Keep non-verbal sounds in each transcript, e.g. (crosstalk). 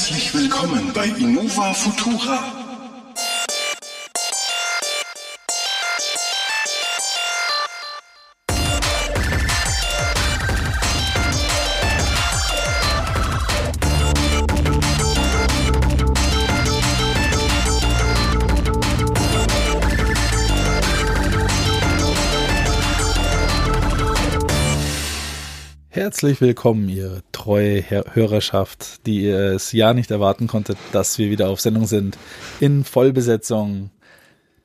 Herzlich willkommen bei Innova Futura. Herzlich willkommen, ihr treue Hörerschaft, die ihr es ja nicht erwarten konntet, dass wir wieder auf Sendung sind. In Vollbesetzung.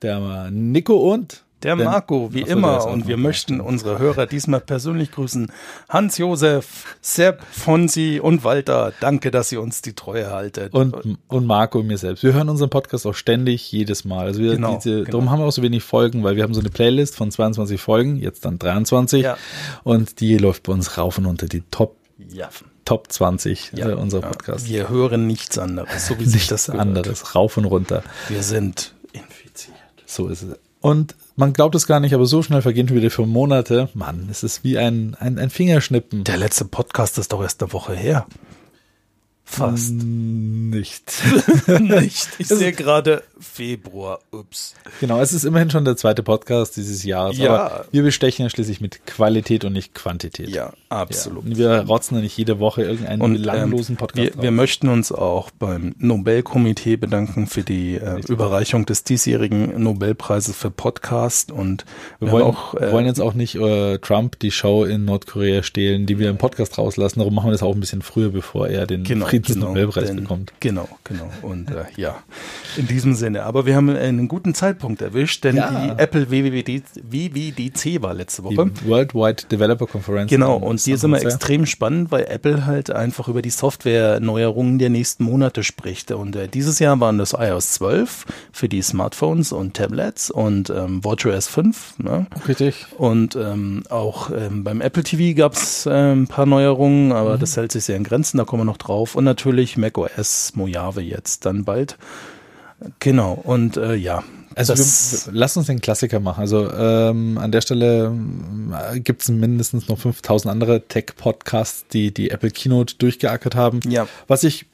Der Nico und der Marco, wie immer. Und wir möchten unsere Hörer diesmal persönlich grüßen. Hans-Josef, Sepp, Fonsi und Walter. Danke, dass ihr uns die Treue haltet. Und, und Marco und mir selbst. Wir hören unseren Podcast auch ständig, jedes Mal. Also wir, genau, diese, genau. Darum haben wir auch so wenig Folgen, weil wir haben so eine Playlist von 22 Folgen, jetzt dann 23. Ja. Und die läuft bei uns rauf und unter die Top. Ja. Top 20 ja, äh, unserer Podcast. Wir hören nichts anderes, so wie (laughs) sich das gehört. anderes, rauf und runter. Wir sind infiziert. So ist es. Und man glaubt es gar nicht, aber so schnell vergehen wieder für Monate. Mann, es ist wie ein, ein, ein Fingerschnippen. Der letzte Podcast ist doch erst eine Woche her. Fast. Nicht. (laughs) nicht. Ich sehe gerade Februar. Ups. Genau, es ist immerhin schon der zweite Podcast dieses Jahres. Ja. Aber wir bestechen ja schließlich mit Qualität und nicht Quantität. Ja, absolut. Ja. Wir rotzen ja nicht jede Woche irgendeinen und, langlosen ähm, Podcast. Wir, wir, möchten uns auch beim Nobelkomitee bedanken für die äh, Überreichung des diesjährigen Nobelpreises für Podcast. Und wir, wir wollen, auch, äh, wollen jetzt auch nicht äh, Trump die Show in Nordkorea stehlen, die wir im Podcast rauslassen. Darum machen wir das auch ein bisschen früher, bevor er den genau Friedensnobelpreis genau, bekommt. Genau, genau. Und äh, ja, in diesem Sinne. Aber wir haben einen guten Zeitpunkt erwischt, denn ja. die Apple WWDC, WWDC war letzte Woche. Die Worldwide Developer Conference. Genau, und die ist immer extrem spannend, weil Apple halt einfach über die Software-Neuerungen der nächsten Monate spricht. Und äh, dieses Jahr waren das iOS 12 für die Smartphones und Tablets und ähm, WatchOS 5. Ne? Richtig. Und ähm, auch ähm, beim Apple TV gab es äh, ein paar Neuerungen, aber mhm. das hält sich sehr in Grenzen, da kommen wir noch drauf. Und natürlich macOS Mojave jetzt dann bald. Genau, und äh, ja. Also wir, lass uns den Klassiker machen. Also ähm, an der Stelle äh, gibt es mindestens noch 5000 andere Tech-Podcasts, die die Apple Keynote durchgeackert haben. Ja. Was ich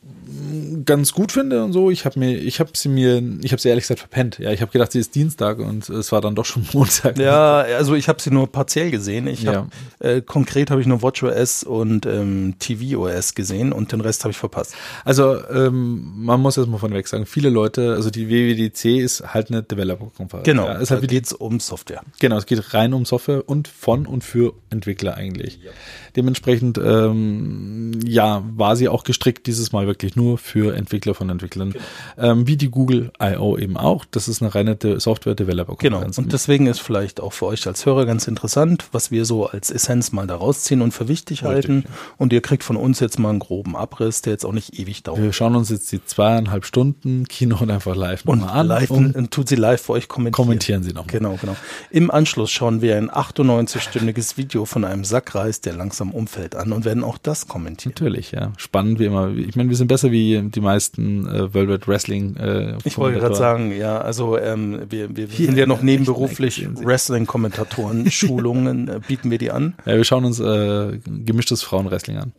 ganz gut finde und so. Ich habe mir, ich habe sie mir, ich habe sie ehrlich gesagt verpennt. Ja, ich habe gedacht, sie ist Dienstag und es war dann doch schon (laughs) Montag. Ja, also ich habe sie nur partiell gesehen. Ich hab, ja. äh, konkret habe ich nur WatchOS und ähm, tvOS gesehen und den Rest habe ich verpasst. Also ähm, man muss jetzt mal von weg sagen, viele Leute, also die WWDC ist halt eine Developer-Konferenz. Genau, ja, es halt geht es um Software. Genau, es geht rein um Software und von und für Entwickler eigentlich. Ja. Dementsprechend, ähm, ja, war sie auch gestrickt dieses Mal wirklich nur für Entwickler von Entwicklern, genau. ähm, wie die Google I.O. eben auch. Das ist eine reine Software-Developer-Konferenz. Genau, und deswegen ist vielleicht auch für euch als Hörer ganz interessant, was wir so als Essenz mal da rausziehen und für wichtig Richtig, halten. Ja. Und ihr kriegt von uns jetzt mal einen groben Abriss, der jetzt auch nicht ewig dauert. Wir schauen uns jetzt die zweieinhalb Stunden Kino einfach live und an. Live und tut sie live für euch kommentieren. Kommentieren Sie nochmal. Genau, genau. Im Anschluss schauen wir ein 98-stündiges Video von einem Sackreis, der langsam unserem Umfeld an und werden auch das kommentieren. Natürlich, ja. Spannend wie immer. Ich meine, wir sind besser wie die meisten äh, World Wide Wrestling. Äh, ich wollte gerade sagen, ja, also ähm, wir, wir Hier, sind ja noch nebenberuflich Wrestling-Kommentatoren, (laughs) Schulungen, äh, bieten wir die an. Ja, wir schauen uns äh, gemischtes Frauenwrestling an.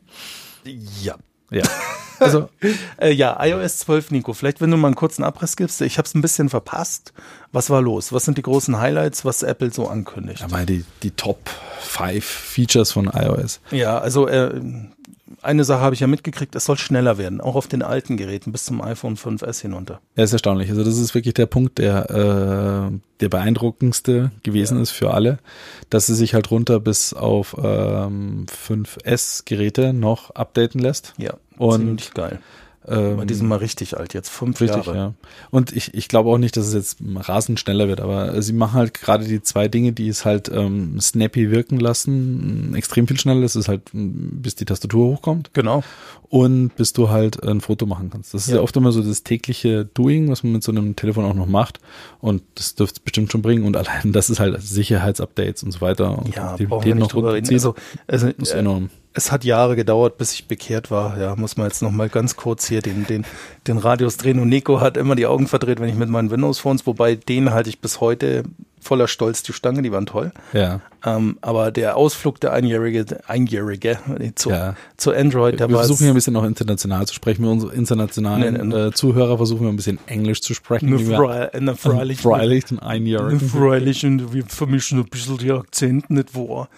Ja. Ja. Also, (laughs) äh, ja, iOS 12, Nico, vielleicht wenn du mal einen kurzen Abriss gibst. Ich habe es ein bisschen verpasst. Was war los? Was sind die großen Highlights, was Apple so ankündigt? Ja, mal die, die Top 5 Features von iOS. Ja, also äh, eine Sache habe ich ja mitgekriegt, es soll schneller werden, auch auf den alten Geräten bis zum iPhone 5S hinunter. Ja, ist erstaunlich. Also das ist wirklich der Punkt, der äh, der beeindruckendste gewesen ja. ist für alle, dass sie sich halt runter bis auf ähm, 5S Geräte noch updaten lässt. Ja, und ziemlich geil. Ähm, die sind mal richtig alt, jetzt fünf richtig, Jahre. Ja. Und ich, ich glaube auch nicht, dass es jetzt rasend schneller wird, aber sie machen halt gerade die zwei Dinge, die es halt ähm, snappy wirken lassen, extrem viel schneller. Das ist halt, bis die Tastatur hochkommt. Genau. Und bis du halt ein Foto machen kannst. Das ist ja. ja oft immer so das tägliche Doing, was man mit so einem Telefon auch noch macht. Und das dürfte es bestimmt schon bringen. Und allein das ist halt Sicherheitsupdates und so weiter. Und ja, die, die noch drüber reden. Also, also, ist enorm es hat Jahre gedauert, bis ich bekehrt war. Ja, muss man jetzt noch mal ganz kurz hier den, den, den Radius drehen. Und Nico hat immer die Augen verdreht, wenn ich mit meinen Windows-Phones, wobei den halte ich bis heute voller Stolz die Stange, die waren toll. Ja. Ähm, aber der Ausflug der Einjährige, Einjährige zu, Ja. zu Android, der Wir war versuchen hier ein bisschen auch international zu sprechen. Wir unsere internationalen Nee, nee, Äh, Zuhörer versuchen wir ein bisschen Englisch zu sprechen. ne wie wir- Frei- ne freilich, Freilich, den ne Einjährigen. freilich, und wir vermischen ein bisschen die Akzente, nicht wahr?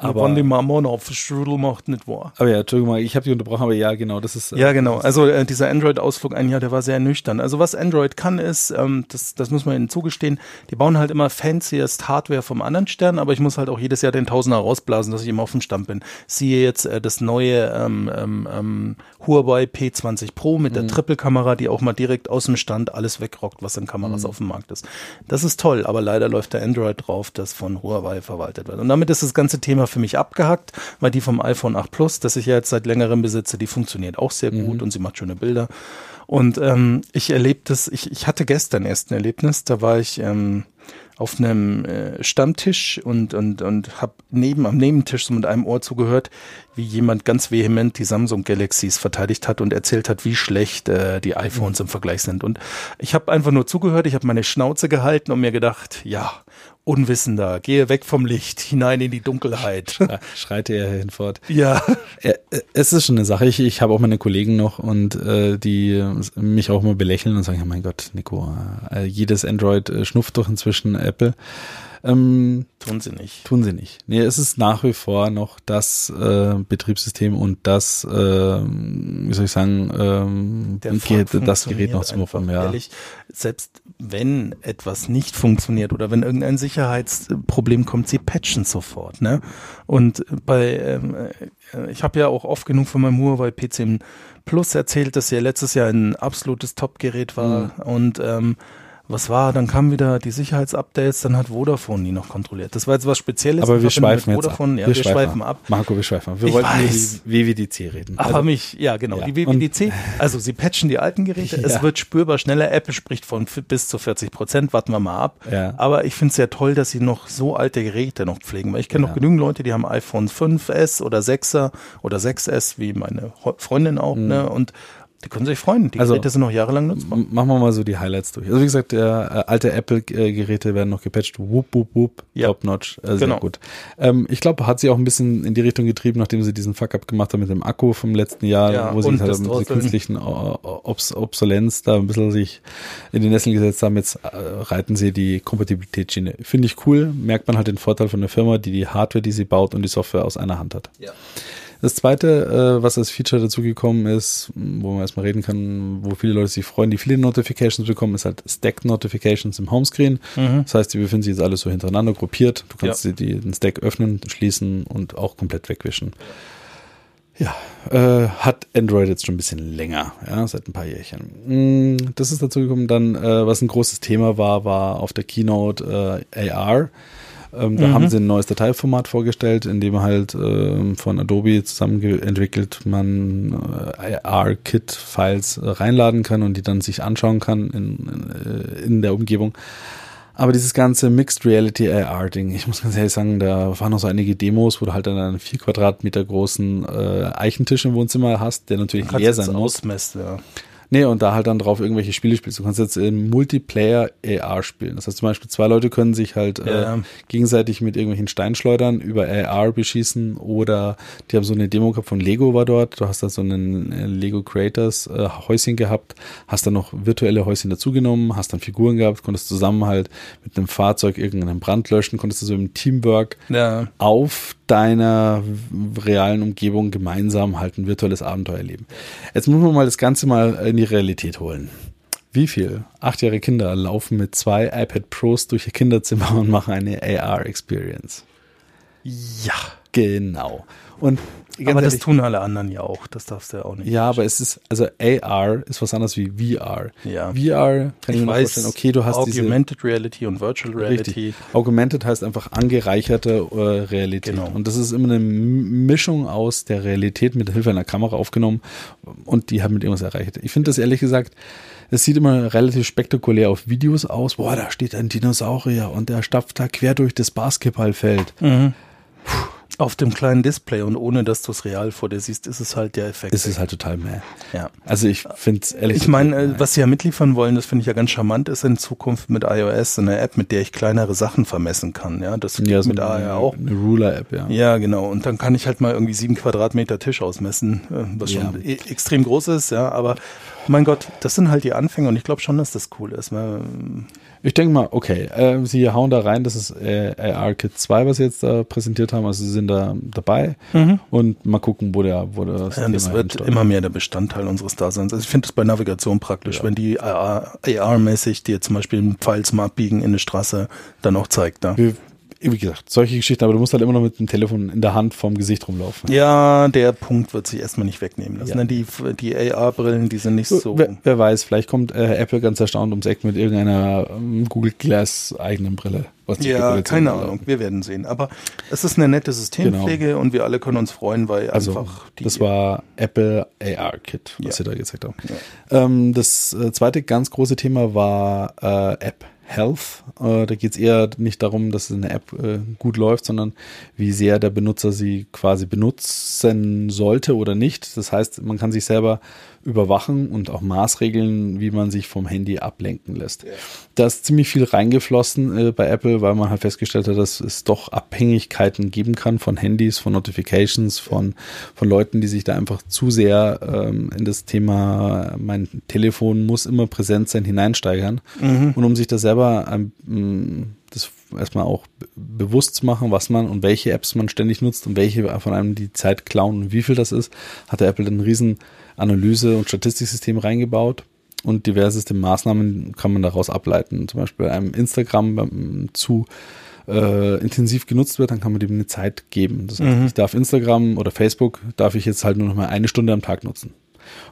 Aber- wenn die Mama auf Strudel macht, nicht wahr? Aber ja, Entschuldigung mal, ich habe dich unterbrochen, aber ja, genau, das ist. äh, Ja, genau. Also äh, dieser Android-Ausflug ein Jahr, der war sehr nüchtern. Also was Android kann ist, ähm, das, das muss man ihnen zugestehen, die bauen halt immer fanciest Hardware vom anderen Stern, aber ich muss halt auch jedes Jahr den Tausender rausblasen, dass ich immer auf dem Stand bin. Siehe jetzt äh, das neue ähm, ähm, ähm, Huawei P20 Pro mit der Triple-Kamera, die auch mal direkt aus dem Stand alles wegrockt, was an Kameras auf dem Markt ist. Das ist toll, aber leider läuft der Android drauf, das von Huawei verwaltet wird. Und damit ist das ganze Thema für mich abgehackt, weil die vom iPhone 8 Plus, das ich ja jetzt seit längerem besitze, die funktioniert auch sehr gut und sie macht schöne Bilder. Und ähm, ich erlebe das, ich, ich hatte gestern erst ein Erlebnis, da war ich ähm, auf einem äh, Stammtisch und, und, und habe neben, am Nebentisch so mit einem Ohr zugehört, wie jemand ganz vehement die Samsung Galaxies verteidigt hat und erzählt hat, wie schlecht äh, die iPhones im Vergleich sind. Und ich habe einfach nur zugehört, ich habe meine Schnauze gehalten und mir gedacht, ja, Unwissender, gehe weg vom Licht, hinein in die Dunkelheit. Schreite er hinfort. ja. Es ist schon eine Sache. Ich, ich habe auch meine Kollegen noch und äh, die mich auch immer belächeln und sagen, ja mein Gott, Nico, äh, jedes Android äh, schnufft doch inzwischen Apple. Ähm, Tun sie nicht. tun sie nicht. Nee, es ist nach wie vor noch das äh, Betriebssystem und das, äh, wie soll ich sagen, ähm, Funk das Gerät noch zum Rufen, ja. Ehrlich, selbst wenn etwas nicht funktioniert oder wenn irgendein Sicherheitsproblem kommt, sie patchen sofort. Ne? Und bei, ähm, äh, ich habe ja auch oft genug von meinem Huawei P10 Plus erzählt, dass ja letztes Jahr ein absolutes Top-Gerät war Mhm. und ähm, was war, dann kamen wieder die Sicherheitsupdates, dann hat Vodafone die noch kontrolliert. Das war jetzt was Spezielles. Aber wir schweifen jetzt Vodafone. ab. Ja, wir, schweifen ab. Marco, wir schweifen ab. Wir Ich wollten weiß. über die WWDC reden. Aber Also, mich, ja genau, ja. die WWDC, also sie patchen die alten Geräte, (laughs) Ja. es wird spürbar schneller, Apple spricht von bis zu 40 Prozent, warten wir mal ab. Ja. Aber ich finde es sehr toll, dass sie noch so alte Geräte noch pflegen, weil ich kenne noch genügend Leute, die haben iPhone 5S oder 6er oder 6S, wie meine Freundin auch, ne, und die können sich freuen, die. Also- Geräte sind noch jahrelang nutzbar. Machen wir mal so die Highlights durch. Also wie gesagt, der, äh, alte Apple-Geräte werden noch gepatcht. Whoop, whoop, whoop. Ja. Top notch. Äh, sehr Genau. gut. Ähm, ich glaube, hat sie auch ein bisschen in die Richtung getrieben, nachdem sie diesen Fuck-up gemacht haben mit dem Akku vom letzten Jahr, Ja, wo sie halt mit dieser Drosseln. künstlichen Obs Obsolenz da ein bisschen sich in die Nesseln gesetzt haben. Jetzt äh, reiten sie die Kompatibilitätsschiene. Finde ich cool. Merkt man halt den Vorteil von der Firma, die die Hardware, die sie baut und die Software aus einer Hand hat. Ja. Das zweite, äh, was als Feature dazugekommen ist, m, wo man erstmal reden kann, wo viele Leute sich freuen, die viele Notifications bekommen, ist halt Stacked Notifications im Homescreen. Das heißt, die befinden sich jetzt alles so hintereinander gruppiert. Du kannst Ja. die, den Stack öffnen, schließen und auch komplett wegwischen. Ja, äh, hat Android jetzt schon ein bisschen länger, ja, seit ein paar Jährchen. Mm, Das ist dazu gekommen. Dann, äh, was ein großes Thema war, war auf der Keynote äh, AR. Ähm, da haben sie ein neues Dateiformat vorgestellt, in dem halt ähm, von Adobe zusammen entwickelt man äh, AR-Kit-Files äh, reinladen kann und die dann sich anschauen kann in, in, äh, in der Umgebung. Aber dieses ganze Mixed Reality AR Ding, ich muss ganz ehrlich sagen, da waren noch so einige Demos, wo du halt dann einen vier Quadratmeter großen äh, Eichentisch im Wohnzimmer hast, der natürlich leer sein muss. ausmesst, ja. Nee, und da halt dann drauf irgendwelche Spiele spielst. Du kannst jetzt in Multiplayer AR spielen. Das heißt zum Beispiel, zwei Leute können sich halt Ja. äh, gegenseitig mit irgendwelchen Steinschleudern über AR beschießen oder die haben so eine Demo gehabt von Lego war dort. Du hast da so einen äh, Lego Creators äh, Häuschen gehabt, hast dann noch virtuelle Häuschen dazugenommen, hast dann Figuren gehabt, konntest zusammen halt mit einem Fahrzeug irgendeinen Brand löschen, konntest du so im Teamwork Ja, auf deiner realen Umgebung gemeinsam halt ein virtuelles Abenteuer erleben. Jetzt muss man mal das Ganze mal in die Realität holen. Wie viel achtjährige Kinder laufen mit zwei iPad Pros durch ihr Kinderzimmer (laughs) und machen eine AR-Experience? ja. Genau. Und Aber das ehrlich, tun alle anderen ja auch, das darfst du ja auch nicht. ja, aber es ist, also AR ist was anderes wie VR. Ja. VR kann ich, mir noch vorstellen, okay, du hast diese Augmented Reality und Virtual Reality. Richtig. Augmented heißt einfach angereicherte äh, Realität. Genau. Und das ist immer eine Mischung aus der Realität mit Hilfe einer Kamera aufgenommen und die haben mit irgendwas erreicht. Ich finde das ehrlich gesagt, es sieht immer relativ spektakulär auf Videos aus. Boah, da steht ein Dinosaurier und der stapft da quer durch das Basketballfeld. Auf dem kleinen Display und ohne dass du es real vor dir siehst, ist es halt der Effekt. Ist es halt total mehr. ja. Also ich finde es ehrlich Ich meine, äh, was sie ja mitliefern wollen, das finde ich ja ganz charmant, ist in Zukunft mit iOS eine App, mit der ich kleinere Sachen vermessen kann. Ja, das geht ja, so mit AR auch. eine Ruler-App, ja. Ja, genau. Und dann kann ich halt mal irgendwie sieben Quadratmeter Tisch ausmessen, äh, was Ja. schon e extrem groß ist, ja. Aber mein Gott, das sind halt die Anfänge und ich glaube schon, dass das cool ist. weil, Ich denke mal, okay, äh, sie hauen da rein, das ist äh, AR-Kit 2, was sie jetzt da präsentiert haben, also sie sind da dabei und mal gucken, wo der, wo das, Ja, das wird hinsteuert. immer mehr der Bestandteil unseres Daseins. Also ich finde das bei Navigation praktisch, wenn die AR-mäßig dir zum Beispiel einen Pfeil zum Abbiegen in eine Straße dann auch zeigt. Da. Wie, wie gesagt, solche Geschichten, aber du musst halt immer noch mit dem Telefon in der Hand vorm Gesicht rumlaufen. Ja, der Punkt wird sich erstmal nicht wegnehmen lassen. Ja. Ne? Die, die AR-Brillen, die sind nicht so. Wer, wer weiß, vielleicht kommt äh, Apple ganz erstaunt ums Eck mit irgendeiner ähm, Google Glass eigenen Brille. Ja, keine. Ahnung. Wir werden sehen. Aber es ist eine nette Systempflege und wir alle können uns freuen, weil Also, einfach die. das war Apple AR Kit, was Ja. sie da gezeigt haben. Ähm, das äh, zweite ganz große Thema war äh, App Health. Äh, da geht es eher nicht darum, dass eine App äh, gut läuft, sondern wie sehr der Benutzer sie quasi benutzen sollte oder nicht. Das heißt, man kann sich selber überwachen und auch maßregeln, wie man sich vom Handy ablenken lässt. Da ist ziemlich viel reingeflossen äh, bei Apple, weil man halt festgestellt hat, dass es doch Abhängigkeiten geben kann von Handys, von Notifications, von, von Leuten, die sich da einfach zu sehr ähm, in das Thema, mein Telefon muss immer präsent sein, hineinsteigern. Und um sich das selber ähm, mh, das erstmal auch be- bewusst zu machen, was man und welche Apps man ständig nutzt und welche von einem die Zeit klauen und wie viel das ist, hat der Apple ein riesen Analyse- und Statistiksystem reingebaut und diverseste Maßnahmen kann man daraus ableiten. Zum Beispiel bei einem Instagram zu äh, intensiv genutzt wird, dann kann man dem eine Zeit geben. Das heißt, ich darf Instagram oder Facebook, darf ich jetzt halt nur noch mal eine Stunde am Tag nutzen.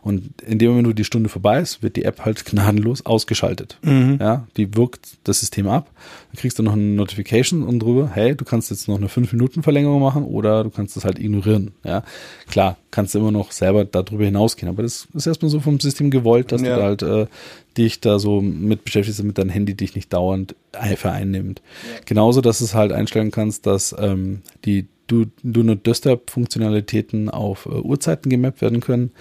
Und in dem Moment, wo die Stunde vorbei ist, wird die App halt gnadenlos ausgeschaltet. Ja, die wirkt das System ab. Dann kriegst du noch eine Notification und drüber, hey, du kannst jetzt noch eine 5-Minuten-Verlängerung machen oder du kannst das halt ignorieren. Ja, klar, kannst du immer noch selber darüber hinausgehen, aber das ist erstmal so vom System gewollt, dass Ja. du da halt äh, dich da so mit beschäftigst, damit dein Handy dich nicht dauernd ein- vereinnimmt. Genauso, dass du es halt einstellen kannst, dass ähm, die Do, Do Not Disturb Funktionalitäten auf äh, Uhrzeiten gemappt werden können.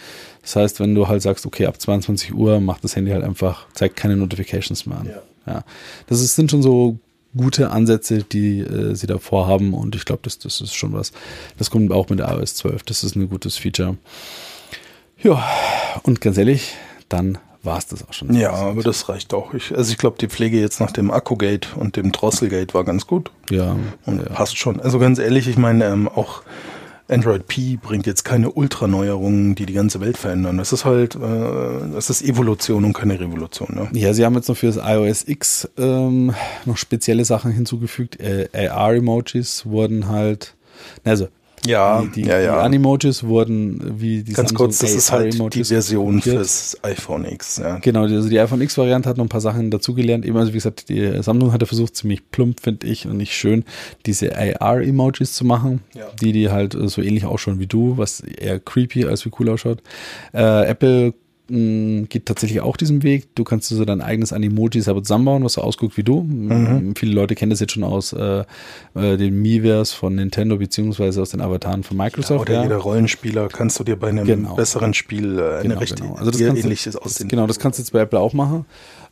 Das heißt, wenn du halt sagst, okay, ab 22 Uhr macht das Handy halt einfach, zeigt keine Notifications mehr an. Ja. Das ist, sind schon so gute Ansätze, die äh, sie da vorhaben und ich glaube, das, das ist schon was. Das kommt auch mit der iOS 12. Das ist ein gutes Feature. Ja, und ganz ehrlich, dann war es das auch schon. ja, aber das reicht auch. Ich, also ich glaube, die Pflege jetzt nach dem Akkugate und dem Drosselgate war ganz gut. Ja, Und ja. passt schon. Also ganz ehrlich, ich meine, ähm, auch Android P bringt jetzt keine Ultraneuerungen, die die ganze Welt verändern. Das ist halt, äh, das ist Evolution und keine Revolution. Ne? Ja, sie haben jetzt noch für das iOS X ähm, noch spezielle Sachen hinzugefügt. Äh, AR-Emojis wurden halt, also Ja, die, die, ja, ja. die Animojis wurden wie die Ganz Samsung kurz, das ist halt die Version kopiert. fürs iPhone X. Ja. Genau, also die iPhone X-Variante hat noch ein paar Sachen dazugelernt. Eben, also wie gesagt, die Samsung hatte versucht, ziemlich plump, finde ich, und nicht schön, diese AR-Emojis zu machen, Ja. die, die halt äh, so ähnlich ausschauen wie du, was eher creepy als wie cool ausschaut. Äh, Apple mh, geht tatsächlich auch diesen Weg. Du kannst so dein eigenes Animoji selber zusammenbauen, was so ausguckt wie du. Mhm. Viele Leute kennen das jetzt schon aus äh, äh, den Miiverse von Nintendo beziehungsweise aus den Avataren von Microsoft. Oder jeder Rollenspieler kannst du dir bei einem Genau. besseren Spiel äh, eine Genau, recht genau. Also das du- ähnliches aussehen. Genau, das kannst du jetzt bei Apple auch machen.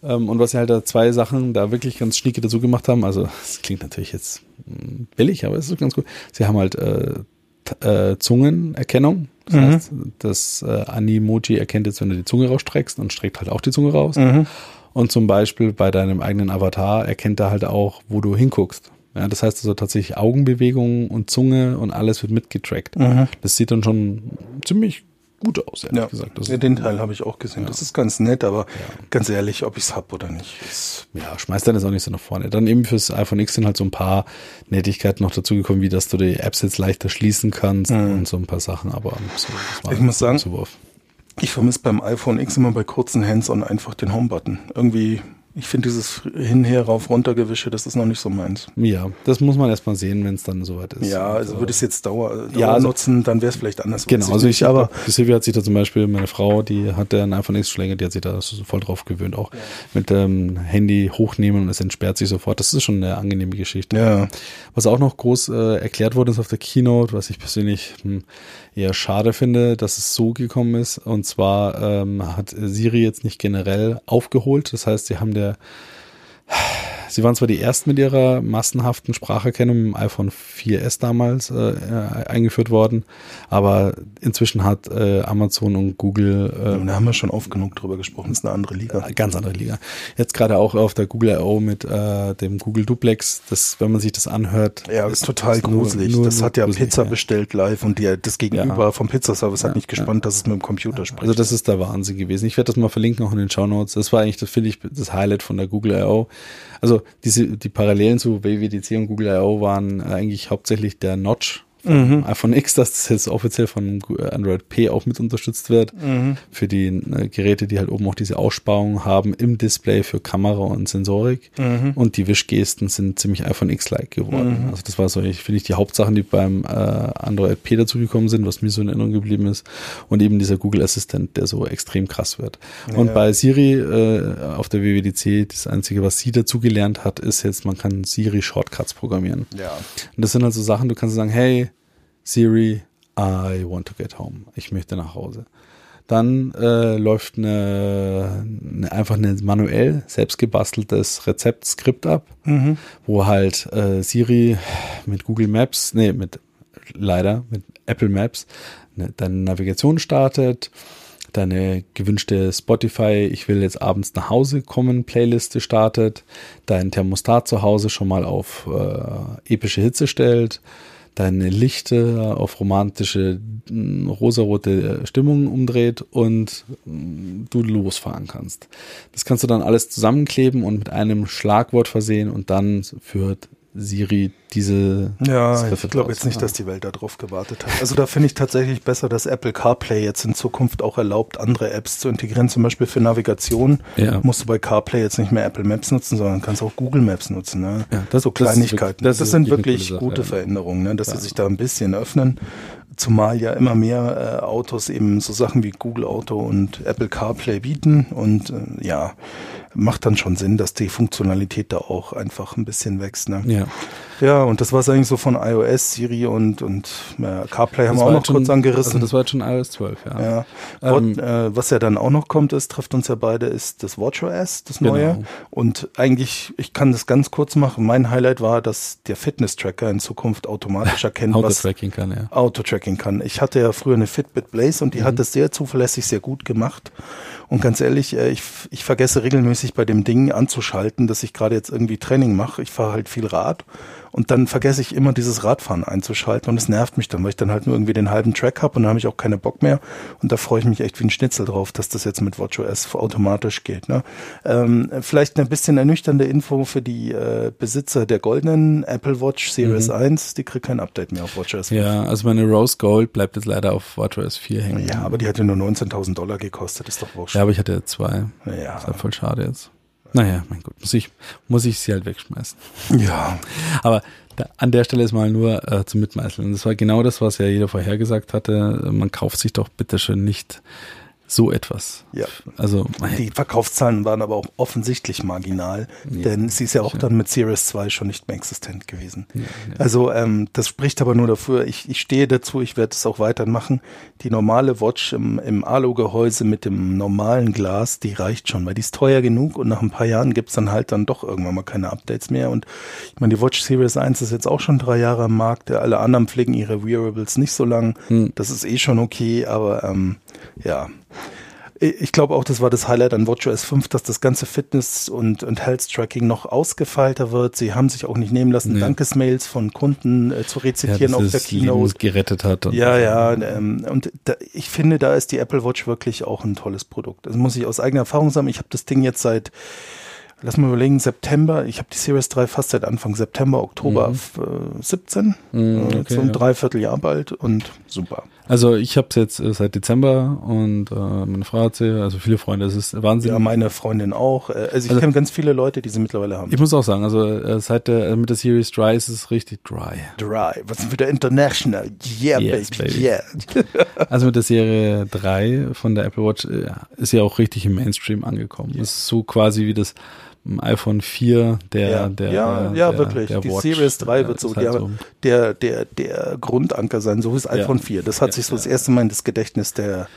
Ähm, und was sie halt da zwei Sachen da wirklich ganz schnieke dazu gemacht haben, also (laughs) es klingt natürlich jetzt mh, billig, aber es ist ganz gut. Sie haben halt äh, äh, Zungenerkennung. Das Mhm. heißt, das äh, Animoji erkennt jetzt, wenn du die Zunge rausstreckst und streckt halt auch die Zunge raus. Mhm. Und zum Beispiel bei deinem eigenen Avatar erkennt er halt auch, wo du hinguckst. Ja, das heißt also tatsächlich Augenbewegungen und Zunge und alles wird mitgetrackt. Das sieht dann schon ziemlich gut aus, ehrlich Mhm. Ja, gesagt. Das ja, den Teil habe ich auch gesehen. Das ist ganz nett, aber ganz ehrlich, ob ich es hab oder nicht, Ja, schmeißt dann jetzt auch nicht so nach vorne. Dann eben fürs iPhone X sind halt so ein paar Nettigkeiten noch dazugekommen, wie dass du die Apps jetzt leichter schließen kannst und so ein paar Sachen, aber so, das war Mhm. Ich muss sagen- Zuwurf. Ich vermisse beim iPhone X immer bei kurzen Hands-on einfach den Home-Button. Irgendwie Ich finde dieses hinher rauf runter Gewische, das ist noch nicht so meins. Ja, das muss man erstmal sehen, wenn es dann soweit ist. Ja, also würde ich es jetzt Dauer, Dauer Ja, also- nutzen, dann wäre es vielleicht anders. Genau, also ich, aber Silvia hat sich da zum Beispiel, meine Frau, die hat ja ein iPhone X schon länger, die hat sich da so voll drauf gewöhnt, auch mit dem Handy hochnehmen und es entsperrt sich sofort. Das ist schon eine angenehme Geschichte. ja, Was auch noch groß äh, erklärt worden ist auf der Keynote, was ich persönlich hm, eher schade finde, dass es so gekommen ist. Und zwar ähm, hat Siri jetzt nicht generell aufgeholt. Das heißt, sie haben der Sie waren zwar die ersten mit ihrer massenhaften Spracherkennung im iPhone 4S damals äh, äh, eingeführt worden, aber inzwischen hat äh, Amazon und Google äh, da haben wir schon oft genug drüber gesprochen, das ist eine andere Liga. äh, ganz andere Liga. Jetzt gerade auch auf der Google I.O. mit äh, dem Google Duplex, das, wenn man sich das anhört, Ja, ist total ist gruselig. nur- das nur hat ja gruselig, Pizza ja. bestellt live und die, das Gegenüber Ja. vom Pizzaservice hat Ja, nicht gespannt, dass es mit dem Computer spricht. Also das ist der Wahnsinn gewesen. Ich werde das mal verlinken auch in den Show Notes. Das war eigentlich, das finde ich, das Highlight von der Google I.O. Also diese, die Parallelen zu WWDC und Google I.O. waren eigentlich hauptsächlich der Notch vom iPhone X, dass das jetzt offiziell von Android P auch mit unterstützt wird. Für die äh, Geräte, die halt oben auch diese Aussparung haben im Display für Kamera und Sensorik. Und die Wischgesten sind ziemlich iPhone X-like geworden. Also das war so, ich finde ich, die Hauptsachen, die beim äh, Android P dazugekommen sind, was mir so in Erinnerung geblieben ist. Und eben dieser Google Assistent, der so extrem krass wird. Und Ja. bei Siri äh, auf der WWDC, das Einzige, was sie dazugelernt hat, ist jetzt, man kann Siri Shortcuts programmieren. ja. Und das sind halt so Sachen, du kannst sagen, hey, Siri, I want to get home. Ich möchte nach Hause. Dann äh, läuft eine, eine, einfach eine manuell selbst gebasteltes Rezeptskript ab, wo halt äh, Siri mit Google Maps, nee, mit leider mit Apple Maps ne, deine Navigation startet, deine gewünschte Spotify, ich will jetzt abends nach Hause kommen, Playliste startet, dein Thermostat zu Hause schon mal auf äh, epische Hitze stellt, deine Lichte auf romantische mh, rosarote Stimmung umdreht und mh, du losfahren kannst. Das kannst du dann alles zusammenkleben und mit einem Schlagwort versehen und dann führt Siri diese Ja, Skripte ich glaube jetzt nicht, dass die Welt darauf gewartet hat. Also da finde ich tatsächlich besser, dass Apple CarPlay jetzt in Zukunft auch erlaubt, andere Apps zu integrieren. Zum Beispiel für Navigation Ja. musst du bei CarPlay jetzt nicht mehr Apple Maps nutzen, sondern kannst auch Google Maps nutzen. Ne? Ja, das- so das Kleinigkeiten. das Das, ist sind wirklich Sache, gute ja. Veränderungen, ne? dass sie sich da ein bisschen öffnen. Zumal ja immer mehr äh, Autos eben so Sachen wie Google Auto und Apple CarPlay bieten. Und äh, ja, macht dann schon Sinn, dass die Funktionalität da auch einfach ein bisschen wächst. Ne? Ja. Ja, und das war es eigentlich so von iOS, Siri und, und äh, CarPlay haben Das wir auch noch schon- kurz angerissen. Also das war jetzt schon iOS 12, ja. ja. Ähm, What, äh, was ja dann auch noch kommt, ist, trifft uns ja beide, ist das WatchOS, das Genau. neue. Und eigentlich, ich kann das ganz kurz machen. Mein Highlight war, dass der Fitness-Tracker in Zukunft automatisch (laughs) erkennt, was Auto-Tracking kann, ja. Auto-Tracking kann. Ich hatte ja früher eine Fitbit Blaze und die hat das sehr zuverlässig, sehr gut gemacht. Und ganz ehrlich, äh, ich, ich vergesse regelmäßig bei dem Ding anzuschalten, dass ich gerade jetzt irgendwie Training mache. Ich fahre halt viel Rad und dann vergesse ich immer dieses Radfahren einzuschalten und es nervt mich dann, weil ich dann halt nur irgendwie den halben Track habe und dann habe ich auch keine Bock mehr. Und da freue ich mich echt wie ein Schnitzel drauf, dass das jetzt mit WatchOS automatisch geht. Ne? Ähm, vielleicht eine bisschen ernüchternde Info für die äh, Besitzer der goldenen Apple Watch Series 1, die kriegt kein Update mehr auf WatchOS. Ja, also meine Rose Gold bleibt jetzt leider auf WatchOS 4 hängen. Ja, aber die hat ja nur 19.000 Dollar gekostet, ist doch wurscht. Ja, aber ich hatte zwei. Ja. Ist halt voll schade jetzt. Naja, mein Gott, muss ich, muss ich sie halt wegschmeißen. ja. (laughs) Aber da, an der Stelle ist mal nur äh, zum Mitmeißeln. Das war genau das, was ja jeder vorhergesagt hatte. Man kauft sich doch bitteschön nicht so etwas. Ja. Also, Die Verkaufszahlen waren aber auch offensichtlich marginal, Ja, denn sie ist ja auch dann mit Series 2 schon nicht mehr existent gewesen. Also ähm, das spricht aber nur dafür, ich, ich stehe dazu, ich werde es auch weiter machen. Die normale Watch im, im Alu-Gehäuse mit dem normalen Glas, die reicht schon, weil die ist teuer genug und nach ein paar Jahren gibt's dann halt dann doch irgendwann mal keine Updates mehr. Und ich meine, die Watch Series 1 ist jetzt auch schon drei Jahre am Markt, alle anderen pflegen ihre Wearables nicht so lang. Das ist eh schon okay, aber ähm, ja. Ich glaube auch, das war das Highlight an WatchOS 5, dass das ganze Fitness- und, und Health-Tracking noch ausgefeilter wird. Sie haben sich auch nicht nehmen lassen, Nee. Dankesmails von Kunden äh, zu ja, rezitieren dass auf der Keynote. gerettet hat. Ja, ja, ähm, und da, ich finde, da ist die Apple Watch wirklich auch ein tolles Produkt. Das muss ich aus eigener Erfahrung sagen. Ich habe das Ding jetzt seit lass mal überlegen, September, ich habe die Series 3 fast seit Anfang September, Oktober Mhm. f- äh, 17, Mhm, okay, so ein ja. Dreivierteljahr bald und super. Also ich habe es jetzt äh, seit Dezember und äh, meine Frau hat sie, also viele Freunde, es ist Wahnsinn. Ja, meine Freundin auch. Äh, Also ich Also- kenne ganz viele Leute, die sie mittlerweile haben. ich muss auch sagen, also äh, seit der äh, mit der Series Dry ist es richtig dry. Dry, was ist wieder international? Yeah, Yes, baby, baby. yeah. (laughs) Also mit der Serie 3 von der Apple Watch äh, ist ja auch richtig im Mainstream angekommen. Das ist so quasi wie das ähm, iPhone 4 der Ja, der ja, der, ja, der, wirklich. Der die Watch. Series 3 Ja, wird so, halt der, der, der, der Grundanker sein, so wie das iPhone 4. Das hat Ja, sich so das erste Mal in das Gedächtnis der,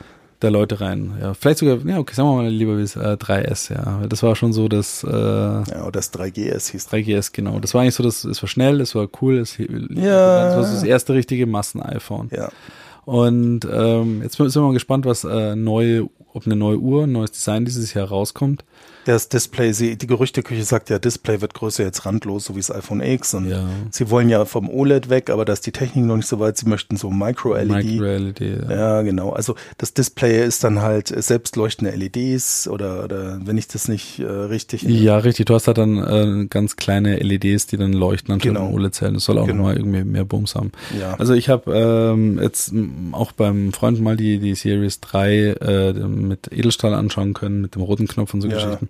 der Leute rein. Ja, vielleicht sogar, ja, okay, sagen wir mal lieber wie das äh, 3S, ja. Das war schon so das äh, ja, oder das 3GS hieß. 3GS, genau. Das war eigentlich so, das, es war schnell, es war cool, es, Ja. das war so das erste richtige Massen-iPhone. Ja. Und ähm, jetzt sind wir mal gespannt, was äh, neue, ob eine neue Uhr, ein neues Design dieses Jahr rauskommt. Das Display, sie, die Gerüchteküche sagt ja, Display wird größer jetzt randlos, so wie das iPhone X. Und Ja. sie wollen ja vom OLED weg, aber da ist die Technik noch nicht so weit. Sie möchten so Micro-LED. Micro-LED. Ja. Ja, genau. Also das Display ist dann halt selbstleuchtende LEDs oder, oder wenn ich das nicht äh, richtig. Ja, richtig. Du hast da dann äh, ganz kleine LEDs, die dann leuchten anstatt Genau. OLED-Zellen. Das soll auch Genau. nochmal irgendwie mehr Bums haben. Ja. Also ich habe ähm, jetzt auch beim Freund mal die, die Series 3 äh, mit Edelstahl anschauen können, mit dem roten Knopf und so Ja. Geschichten.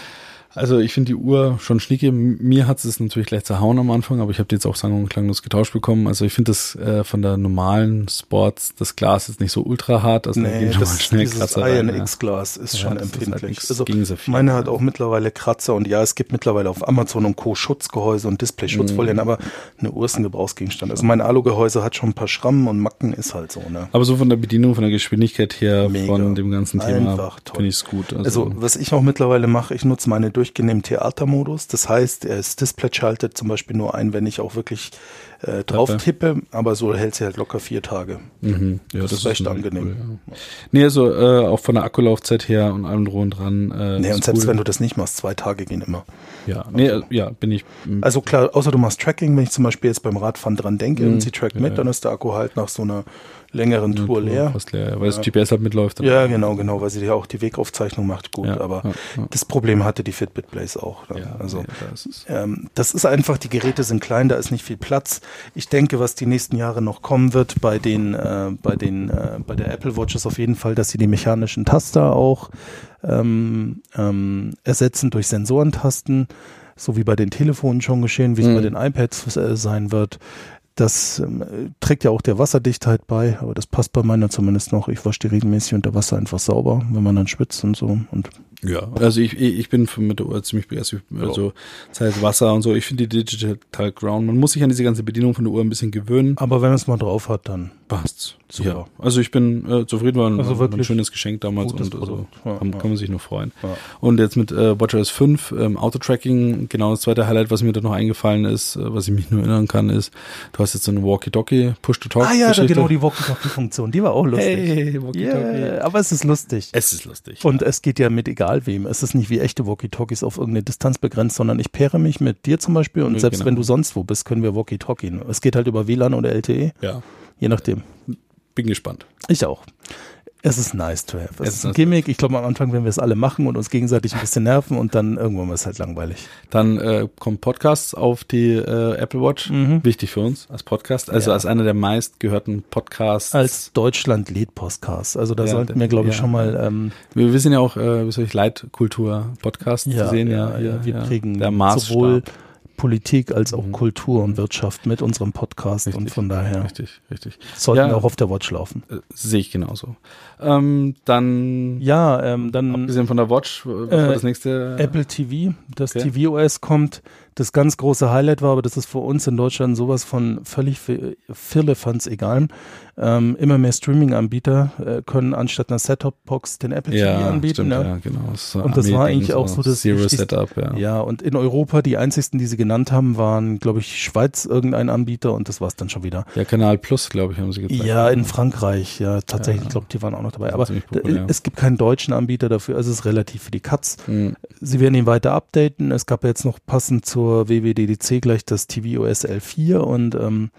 Also ich finde die Uhr schon schnicke. M- Mir hat es natürlich gleich zerhauen am Anfang, aber ich habe die jetzt auch sang- und klanglos getauscht bekommen. Also ich finde das äh, von der normalen Sports, das Glas ist nicht so ultra hart. Also da Nee, mal das, schnell dieses. INX-Glas ist Ja, schon das ist halt empfindlich. also so meine hat auch mittlerweile Kratzer und ja, es gibt mittlerweile auf Amazon und Co. Schutzgehäuse und Display-Schutzfolien, Mhm. aber eine Uhr ist ein Gebrauchsgegenstand. Also mein Alugehäuse hat schon ein paar Schrammen und Macken, ist halt so, ne? Aber so von der Bedienung, von der Geschwindigkeit her, Mega. von dem ganzen Thema, finde ich es gut. Also, was ich auch mittlerweile mache, ich nutze meine durchgehend im Theatermodus. Das heißt, das Display schaltet zum Beispiel nur ein, wenn ich auch wirklich äh, drauf tippe, aber so hält sie halt locker vier Tage. Mhm. Ja, Das ist echt natürlich angenehm. ja. Nee, also äh, auch von der Akkulaufzeit her und allem drum dran. Äh, Nee, ist und selbst cool. wenn du das nicht machst, zwei Tage gehen immer. ja, nee, äh, ja, bin ich. m, Also klar, außer du machst Tracking, wenn ich zum Beispiel jetzt beim Radfahren dran denke Mhm. und sie trackt Ja, mit, dann ist der Akku halt nach so einer längeren eine Tour leer. Fast leer, weil das GPS halt mitläuft. Ja, genau, genau, weil sie ja auch die Wegaufzeichnung macht, gut, Ja, aber ja, ja. das Problem hatte die Fitbit Blaze auch. Dann. Ja, also nee, da ist ähm, das ist einfach, die Geräte sind klein, da ist nicht viel Platz. Ich denke, was die nächsten Jahre noch kommen wird bei den, äh, bei den, äh, bei der Apple Watch ist auf jeden Fall, dass sie die mechanischen Taster auch ähm, ähm, ersetzen durch Sensorentasten, so wie bei den Telefonen schon geschehen, wie es Mhm. bei den iPads äh, sein wird. Das ähm, trägt ja auch der Wasserdichtheit bei, aber das passt bei meiner zumindest noch. Ich wasche die regelmäßig unter Wasser einfach sauber, wenn man dann schwitzt und so. Und Ja, also ich, ich bin mit der Uhr ziemlich begeistert. Also das heißt Wasser und so. Ich finde die Digital Ground, man muss sich an diese ganze Bedienung von der Uhr ein bisschen gewöhnen. aber wenn man es mal drauf hat, dann Passt's. Super. Ja. Also ich bin äh, zufrieden, war ein, Also ein schönes Geschenk damals und also. Ja, kann, ja. kann man sich nur freuen. Und jetzt mit äh, WatchOS 5, ähm, Auto-Tracking, genau das zweite Highlight, was mir da noch eingefallen ist, äh, was ich mich nur erinnern kann, ist, du hast jetzt so eine Walkie-Talkie, Push-to-Talk. Ah ja, genau die Walkie-Talkie-Funktion, die war auch lustig. Hey. Yeah, aber es ist lustig. Es ist lustig. Und es geht ja mit egal wem. Es ist nicht wie echte Walkie-Talkies auf irgendeine Distanz begrenzt, sondern ich paire mich mit dir zum Beispiel und selbst genau. wenn du sonst wo bist, können wir Walkie-Talkie. Es geht halt über WLAN oder LTE, ja, je nachdem. bin gespannt. Ich auch. Es ist nice to have. Es, Es ist ein. Gimmick. Ich glaube, am Anfang werden wir es alle machen und uns gegenseitig ein bisschen nerven und dann irgendwann wird es halt langweilig. Dann äh, kommen Podcasts auf die äh, Apple Watch. Mhm. Wichtig für uns als Podcast. Also Ja. als einer der meistgehörten Podcasts. Als Deutschland Lead-Podcast. Also da Ja, sollten wir, glaube ich, ja. schon mal ähm, wir, sind ja auch, äh, wie soll ich, Leitkultur-Podcast. Sie sehen ja, hier, wir ja, kriegen der Maßstab. sowohl Politik als auch Mhm. Kultur und Wirtschaft mit unserem Podcast und Richtig, von daher Richtig, richtig. sollten Ja. wir auch auf der Watch laufen. Äh, Sehe ich genauso. Ähm, dann, Ja, ähm, dann abgesehen von der Watch, was Äh, war das nächste? Apple TV, das Okay. TV-OS kommt. Das ganz große Highlight war, aber das ist für uns in Deutschland sowas von völlig Firlefanz egal. Ähm, immer mehr Streaming-Anbieter äh, können anstatt einer Set-Top-Box den Apple TV Ja, anbieten. stimmt, ne? ja, genau. Das Und das war eigentlich auch so das Zero Setup, ja. Ja, und in Europa die einzigsten, die sie genannt haben, waren, glaube ich, Schweiz irgendein Anbieter und das war's dann schon wieder. Ja, Kanal Plus, glaube ich, haben sie gezeigt. Ja, in Frankreich, ja, tatsächlich, Ja. ich glaube, die waren auch noch dabei. Ja, Aber populär. es gibt keinen deutschen Anbieter dafür, also es ist relativ für die Katz. Mhm. Sie werden ihn weiter updaten. Es gab jetzt noch passend zur WWDDC gleich das tvOS L4 und ähm,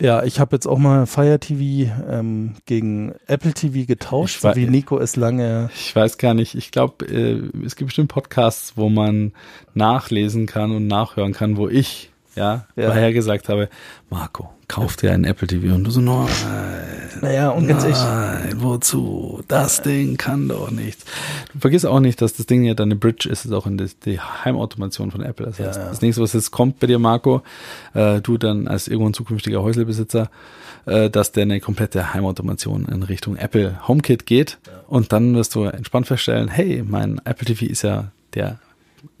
Ja, ich habe jetzt auch mal Fire TV ähm, gegen Apple TV getauscht, Ich so wei- wie Nico es lange. Ich weiß gar nicht. Ich glaube, äh, es gibt bestimmt Podcasts, wo man nachlesen kann und nachhören kann, wo ich ja, Ja. vorhergesagt habe, Marco, kauf dir einen Apple TV und du so, nein, Naja, und ganz echt. nein, wozu? Das Ding kann doch nichts. Du vergiss auch nicht, dass das Ding ja dann eine Bridge ist, ist auch in die Heimautomation von Apple. Das Ja, heißt, ja. das nächste, was jetzt kommt bei dir, Marco, äh, du dann als irgendwo ein zukünftiger Häuslebesitzer, äh, dass der eine komplette Heimautomation in Richtung Apple HomeKit geht und dann wirst du entspannt feststellen, hey, mein Apple TV ist ja der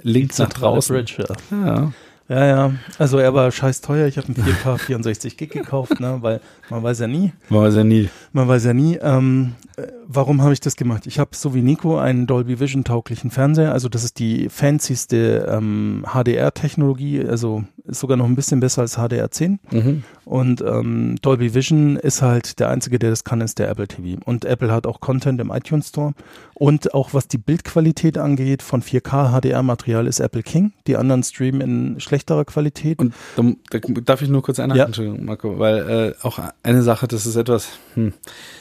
Link nach draußen. Bridge, ja. Ja, Ja. Also er war scheiß teuer. Ich habe einen 4K 64 Gig gekauft, ne, weil man weiß ja nie. war es ja nie. Man weiß ja nie. Ähm, äh, warum habe ich das gemacht? Ich habe so wie Nico einen Dolby Vision tauglichen Fernseher. Also das ist die fancyste ähm, HDR-Technologie. Also ist sogar noch ein bisschen besser als HDR10. Mhm. Und ähm, Dolby Vision ist halt der einzige, der das kann, ist der Apple TV. Und Apple hat auch Content im iTunes Store. Und auch was die Bildqualität angeht, von 4K HDR-Material ist Apple King. Die anderen streamen in schlechterer Qualität. Und da, da darf ich nur kurz einhaken, Ja. Entschuldigung, Marco, weil äh, auch eine Sache, das ist etwas, hm,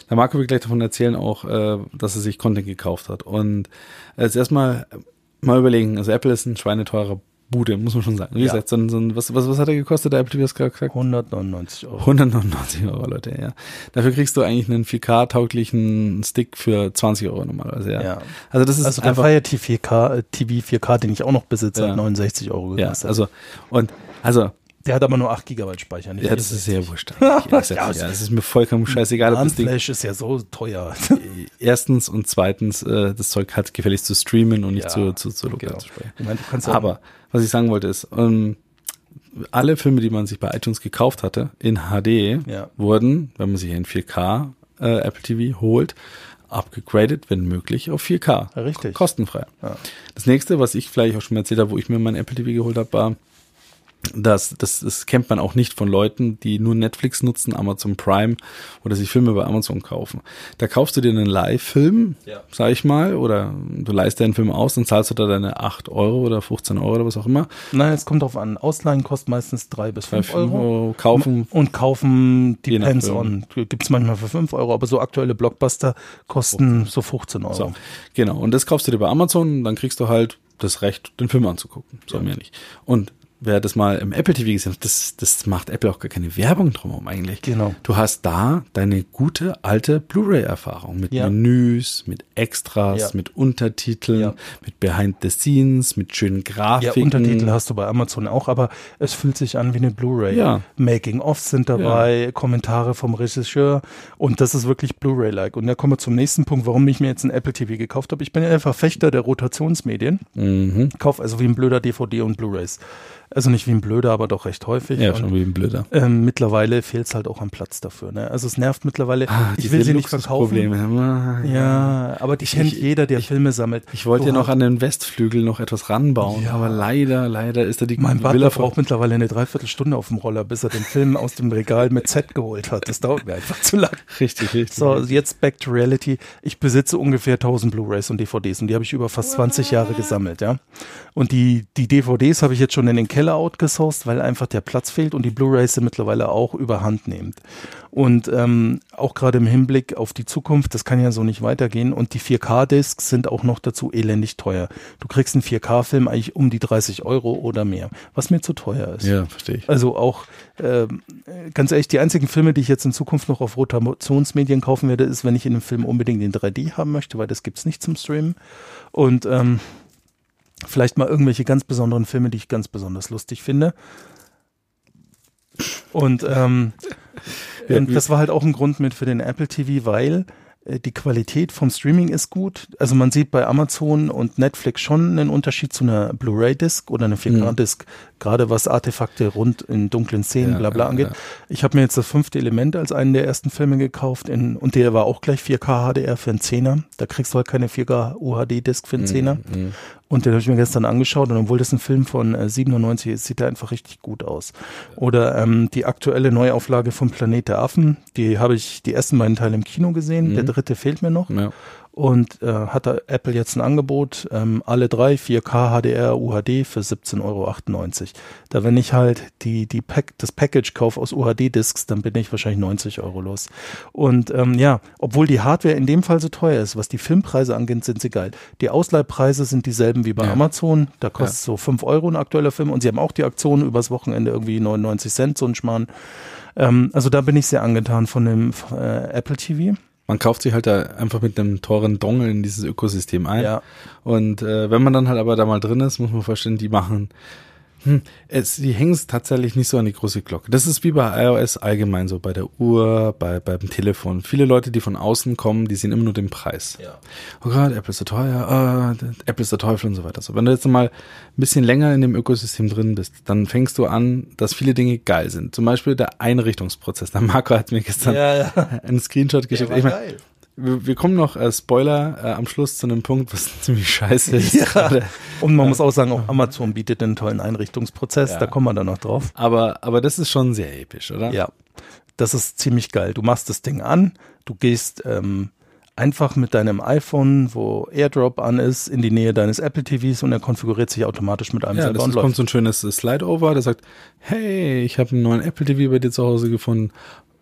der Marco wird gleich davon erzählen auch, äh, dass er sich Content gekauft hat. Und jetzt erstmal mal überlegen, also Apple ist ein schweineteurer Bude, muss man schon sagen. Wie Ja. gesagt, so ein, so ein, was, was, was hat er gekostet, der Apple TV, gerade gesagt? 199 Euro. 199 Euro, Leute, ja. Dafür kriegst du eigentlich einen 4K-tauglichen Stick für 20 Euro normalerweise, ja. Ja. Also das ist Also der einfach, Fire TV 4K, äh, TV 4K, den ich auch noch besitze, Ja. hat 69 Euro ja, gekostet. also, und, also, der hat aber nur 8 GB Speicher. Nicht ja, das ist 64. sehr wurscht. Ja, das (laughs) ist ja, das ist mir vollkommen scheißegal, ob das Ding Unflash ist ja so teuer. (laughs) erstens und zweitens, äh, das Zeug hat gefälligst zu streamen und nicht Ja, zu, zu, zu lokal genau. zu sprechen. Ich meine, Aber was ich sagen wollte ist, ähm, alle Filme, die man sich bei iTunes gekauft hatte, in HD, Ja. wurden, wenn man sich ein 4K äh, Apple TV holt, abgegradet, wenn möglich, auf 4K. Ja, richtig. Kostenfrei. Ja. Das nächste, was ich vielleicht auch schon mal erzählt habe, wo ich mir mein Apple TV geholt habe, war, das, das, das kennt man auch nicht von Leuten, die nur Netflix nutzen, Amazon Prime oder sich Filme bei Amazon kaufen. Da kaufst du dir einen Live-Film, Ja. sag ich mal, oder du leist dir einen Film aus, dann zahlst du da deine 8 Euro oder 15 Euro oder was auch immer. Nein, es kommt drauf an. Ausleihen kostet meistens 3 bis 5 Euro. kaufen. Und kaufen depends on. Gibt's manchmal für 5 Euro, aber so aktuelle Blockbuster kosten so 15 Euro. So, genau. Und das kaufst du dir bei Amazon, dann kriegst du halt das Recht, den Film anzugucken. So mehr nicht. Und wer das mal im Apple TV gesehen hat, das, das macht Apple auch gar keine Werbung drumherum eigentlich. Genau. Du hast da deine gute alte Blu-ray-Erfahrung mit Ja. Menüs, mit Extras, Ja. mit Untertiteln, Ja. mit Behind the Scenes, mit schönen Ja, Grafiken. Untertitel hast du bei Amazon auch, aber es fühlt sich an wie eine Blu-ray. Ja. Making-ofs sind dabei, Kommentare vom Regisseur und das ist wirklich Blu-ray-like. Und da kommen wir zum nächsten Punkt, warum ich mir jetzt ein Apple TV gekauft habe. Ich bin ja ein Verfechter der Rotationsmedien. Mhm. Kauf also wie ein blöder DVD und Blu-rays. Also nicht wie ein blöder, aber doch recht häufig. Ja, und, schon wie ein Blöder. ähm, mittlerweile fehlt es halt auch am Platz dafür. Ne? Also es nervt mittlerweile. Ah, ich will sie nicht verkaufen. Luxusprobleme. Ja, aber die kennt ich- jeder, der Filme sammelt. Ich wollte ja noch an den Westflügel noch etwas ranbauen, Ja. aber leider, leider ist da die Mein Butler braucht mittlerweile eine Dreiviertelstunde auf dem Roller, bis er den Film aus dem Regal mit Z geholt hat. Das dauert mir einfach zu lang. Richtig, richtig. So, jetzt back to reality. Ich besitze ungefähr 1000 Blu-rays und DVDs und die habe ich über fast 20 Jahre gesammelt, ja. Und die, die DVDs habe ich jetzt schon in den Keller outgesourced, weil einfach der Platz fehlt und die Blu-rays mittlerweile auch überhandnehmend. Und ähm, auch gerade im Hinblick auf die Zukunft, das kann ja so nicht weitergehen. Und die 4K-Discs sind auch noch dazu elendig teuer. Du kriegst einen 4K-Film eigentlich um die 30 Euro oder mehr, was mir zu teuer ist. Ja, verstehe ich. Also auch, ähm, ganz ehrlich, die einzigen Filme, die ich jetzt in Zukunft noch auf Rotationsmedien kaufen werde, ist, wenn ich in einem Film unbedingt den 3D haben möchte, weil das gibt's nicht zum Streamen. Und ähm, vielleicht mal irgendwelche ganz besonderen Filme, die ich ganz besonders lustig finde. Und, ähm, (laughs) Ja, und das war halt auch ein Grund mit für den Apple TV, weil äh, die Qualität vom Streaming ist gut. Also man sieht bei Amazon und Netflix schon einen Unterschied zu einer Blu-ray-Disc oder einer 4K-Disc, gerade was Artefakte rund in dunklen Szenen, Ja, bla bla ja, angeht. Ich habe mir jetzt das fünfte Element als einen der ersten Filme gekauft in, und der war auch gleich 4K HDR für einen Zehner. Da kriegst du halt keine 4K UHD-Disc für einen Zehner. Mhm. Und den habe ich mir gestern angeschaut und obwohl das ein Film von äh, 97 ist, sieht er einfach richtig gut aus. Oder ähm, die aktuelle Neuauflage von Planet der Affen, die habe ich die ersten beiden Teile im Kino gesehen, der dritte fehlt mir noch. Ja. Und äh, hat da Apple jetzt ein Angebot, ähm, alle drei, 4K HDR, UHD für 17,98 Euro. Da wenn ich halt die, die Pack, das Package kaufe aus UHD-Discs, dann bin ich wahrscheinlich 90 Euro los. Und ähm, ja, obwohl die Hardware in dem Fall so teuer ist, was die Filmpreise angeht, sind sie geil. Die Ausleihpreise sind dieselben wie bei Ja. Amazon. Da kostet so 5 Euro ein aktueller Film und sie haben auch die Aktion übers Wochenende irgendwie 99 Cent, so ein Schmarrn. Ähm, also da bin ich sehr angetan von dem äh, Apple TV. Man kauft sich halt da einfach mit einem teuren Dongle in dieses Ökosystem ein. Ja. Und äh, wenn man dann halt aber da mal drin ist, muss man verstehen, die machen, hm, es, die hängen es tatsächlich nicht so an die große Glocke. Das ist wie bei iOS allgemein so, bei der Uhr, bei beim Telefon. Viele Leute, die von außen kommen, die sehen immer nur den Preis. Ja. Oh Gott, Apple ist so teuer, äh, Apple ist der Teufel und so weiter. So, wenn du jetzt mal ein bisschen länger in dem Ökosystem drin bist, dann fängst du an, dass viele Dinge geil sind. Zum Beispiel der Einrichtungsprozess. Der Marco hat mir gestern Ja, ja. einen Screenshot geschickt. war ich mein, geil. Wir, wir kommen noch, äh, Spoiler, äh, am Schluss zu einem Punkt, was (laughs) ziemlich scheiße ist. gerade. Und man muss auch sagen, auch Amazon bietet einen tollen Einrichtungsprozess, Ja. da kommen wir dann noch drauf. Aber, aber das ist schon sehr episch, oder? Ja, das ist ziemlich geil. Du machst das Ding an, du gehst ähm, einfach mit deinem iPhone, wo AirDrop an ist, in die Nähe deines Apple TVs und er konfiguriert sich automatisch mit einem Ja, selber das und ist, kommt so ein schönes Slide-Over, der sagt, hey, ich habe einen neuen Apple TV bei dir zu Hause gefunden.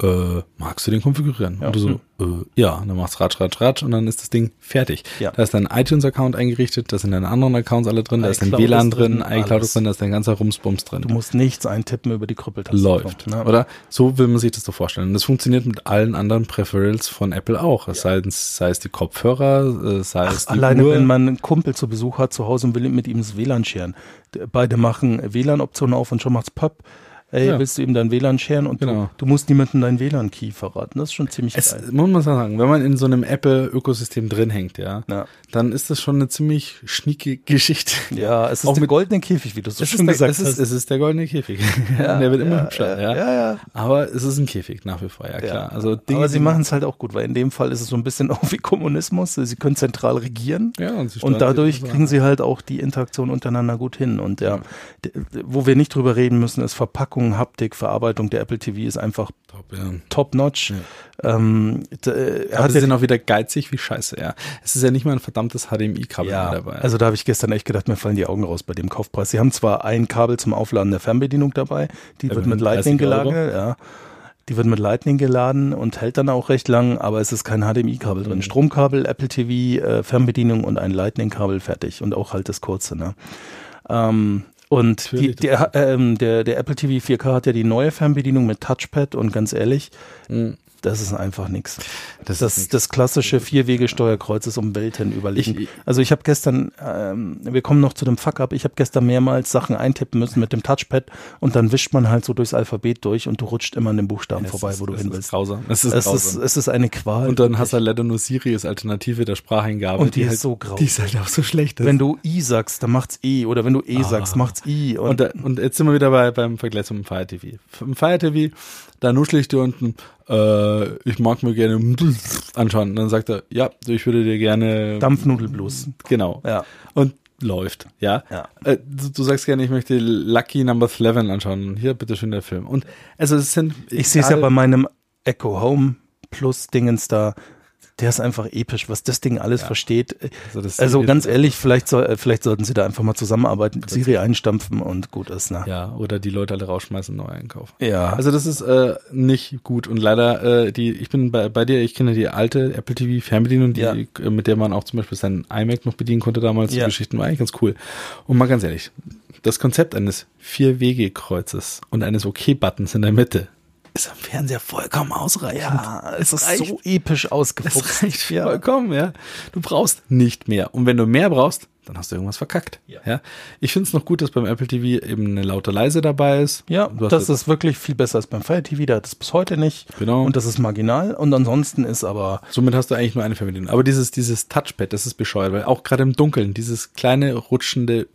Äh, magst du den konfigurieren? Ja. Und du so, äh, ja, dann machst ratsch, ratsch, ratsch und dann ist das Ding fertig. Ja. Da ist dein iTunes-Account eingerichtet, da sind deine anderen Accounts alle drin, da ist dein WLAN drin, drin, iCloud ist drin, da ist dein ganzer Rumsbums drin. Du musst nichts eintippen über die Krüppeltaste. läuft. Ne? Oder? So will man sich das so vorstellen. Und das funktioniert mit allen anderen Peripherals von Apple auch. Es sei, es- sei es die Kopfhörer, äh, sei es die Alleine Uhr. wenn man einen Kumpel zu Besuch hat zu Hause und will mit ihm das WLAN scheren. Beide machen WLAN-Optionen auf und schon macht's Pop. Ey, Ja. willst du ihm dein WLAN scheren und Genau. du, du musst niemandem dein WLAN-Key verraten. Das ist schon ziemlich es, geil. muss man sagen, wenn man in so einem Apple-Ökosystem drin hängt, ja, Ja. dann ist das schon eine ziemlich schnieke Geschichte. Ja, es ist Auch der mit- goldene Käfig, wie du so Es schön der, gesagt es, ist, hast. es ist der goldene Käfig. (laughs) der wird immer ja, hübscher, ja, ja. ja, ja. Aber es ist ein Käfig nach wie vor, ja klar. Also Dinge, Aber sie machen es halt auch gut, weil in dem Fall ist es so ein bisschen (laughs) auch wie Kommunismus. Sie können zentral regieren. Ja, und Und dadurch kriegen sie halt auch die Interaktion untereinander gut hin. Und ja, wo wir nicht drüber reden müssen, ist Verpackung, Haptik, Verarbeitung. Der Apple TV ist einfach Top, ja. top-notch. Ähm, d- äh, er Aber hat sie ja sind auch wieder geizig wie scheiße, ja. Es ist ja nicht mal ein verdammtes HDMI-Kabel ja, dabei. also da habe ich gestern echt gedacht, mir fallen die Augen raus bei dem Kaufpreis. Sie haben zwar ein Kabel zum Aufladen der Fernbedienung dabei, die wird Immerhin mit Lightning 30 Euro. geladen, ja. Die wird mit Lightning geladen und hält dann auch recht lang, aber es ist kein HDMI-Kabel Mhm. drin. Stromkabel, Apple TV, äh, Fernbedienung und ein Lightning-Kabel fertig und auch halt das kurze. Ne? Ähm, und die, der, ähm, der, der Apple TV 4K hat ja die neue Fernbedienung mit Touchpad und ganz ehrlich, Mhm. Das ist einfach nix. Das Das, ist das klassische Vierwege-Steuerkreuz ist um Welten überlegen. Ich- also ich habe gestern, ähm, wir kommen noch zu dem Fuck-up, ich habe gestern mehrmals Sachen eintippen müssen mit dem Touchpad und dann wischt man halt so durchs Alphabet durch und du rutscht immer an den Buchstaben vorbei, ist- wo du hin ist willst. grausam. Es ist Es ist, grausam. es ist eine Qual. und dann hast du leider nur Siri als Alternative der Spracheingabe. Und die ist halt, so grausam. Die ist halt auch so schlecht. wenn du I sagst, dann macht's E oder wenn du E sagst, macht's I. und, da, und jetzt sind wir wieder bei, beim Vergleich zum Fire TV. Im Fire TV, da nuschel ich dir unten, äh, ich mag mir gerne anschauen. Und dann sagt er, ja, ich würde dir gerne Dampfnudelblues. Genau. Ja. Und läuft, ja. Ja. Äh, du, du sagst gerne, ich möchte Lucky Number 11 anschauen. Hier, bitteschön, der Film. Und also es sind. Ich sehe es ja bei meinem Echo Home Plus Dingens da. Der ist einfach episch, was das Ding alles versteht. Also das Also ganz ehrlich, vielleicht, soll, äh, vielleicht sollten sie da einfach mal zusammenarbeiten, Siri einstampfen und gut ist. Ne? Ja, oder die Leute alle rausschmeißen, neu einkaufen. Ja. Also das ist äh, nicht gut und leider äh, die ich bin bei, bei dir, ich kenne die alte Apple TV Fernbedienung, die Ja. äh, mit der man auch zum Beispiel seinen iMac noch bedienen konnte damals. Die Ja. Geschichten war eigentlich ganz cool. Und mal ganz ehrlich, das Konzept eines Vier-Wege-Kreuzes und eines OK-Buttons in der Mitte ist am Fernseher vollkommen ausreichend. Ja, es ist reicht. so episch Es ausgefuchst. reicht Ja. vollkommen, ja. Du brauchst nicht mehr. Und wenn du mehr brauchst, dann hast du irgendwas verkackt. Ja. Ich finde es noch gut, dass beim Apple TV eben eine laute leise dabei ist. Ja, das ist wirklich viel besser als beim Fire TV, da hat es bis heute nicht. Genau. Und das ist marginal. Und ansonsten ist aber, Somit hast du eigentlich nur eine Fernbedienung. Aber dieses, dieses Touchpad, das ist bescheuert, weil auch gerade im Dunkeln, dieses kleine rutschende äh,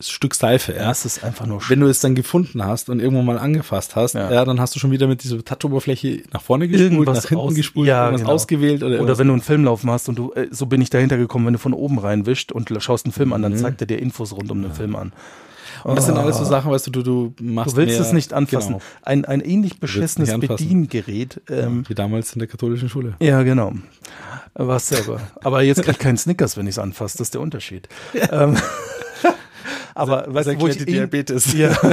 Stück Seife, ja. das ist einfach nur Wenn du es dann gefunden hast und irgendwann mal angefasst hast, ja, Ja. dann hast du schon wieder mit dieser Touch-Oberfläche nach vorne gespult, Irgendwas nach hinten aus- gespult, ja, irgendwas genau. ausgewählt oder, Oder irgendwas. wenn du einen Film laufen hast und du, äh, so bin ich dahinter gekommen, wenn du von oben reinwischst und schaust einen Film an, Mhm. dann zeigt er dir Infos rund um den Film an. Und das sind alles so Sachen, weißt du, du, du machst Du willst mehr, es nicht anfassen. Genau, Ein, ein ähnlich beschissenes. Bediengerät. Ähm, wie damals in der katholischen Schule. ja, genau. Was selber. Aber jetzt krieg ich keinen Snickers, wenn ich es anfasse. Das ist der Unterschied. (laughs) Ähm, aber Was weißt, du, wo ich eh- Diabetes? Ja. (laughs)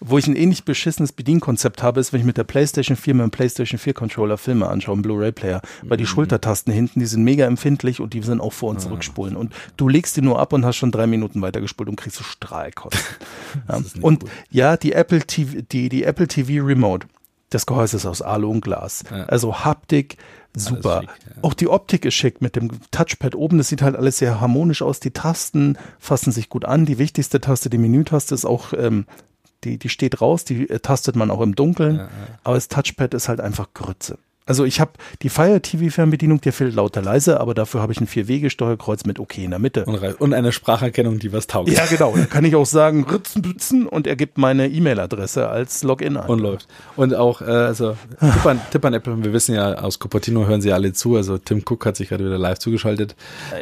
Wo ich ein ähnlich beschissenes Bedienkonzept habe, ist, wenn ich mit der PlayStation 4 mit dem PlayStation 4 Controller Filme anschaue, im Blu-ray-Player. Weil Mhm. die Schultertasten hinten, die sind mega empfindlich und die sind auch vor und Ah. zurückspulen. Und du legst die nur ab und hast schon drei Minuten weitergespult und kriegst so Strahlkosten. (laughs) ja. Und gut. ja, die Apple TV, die, die Apple TV Remote, das Gehäuse ist aus Alu und Glas. Ja. Also Haptik, super. schick, ja. Auch die Optik ist schick mit dem Touchpad oben. Das sieht halt alles sehr harmonisch aus. Die Tasten fassen sich gut an. Die wichtigste Taste, die Menütaste, ist auch, ähm, die, die steht raus. Die äh, tastet man auch im Dunkeln. Aber das Touchpad ist halt einfach Grütze. Also ich habe die Fire TV Fernbedienung, der fehlt lauter leise, aber dafür habe ich ein Vier-Wege-Steuerkreuz mit OK in der Mitte. Und, und eine Spracherkennung, die was taugt. Ja, genau. Da (laughs) kann ich auch sagen, Ritzen, Bützen und er gibt meine E-Mail-Adresse als Login ein. Und läuft. Und auch, äh, also, Tipp an, Tipp an Apple, wir wissen ja, aus Cupertino hören sie alle zu, also Tim Cook hat sich gerade wieder live zugeschaltet.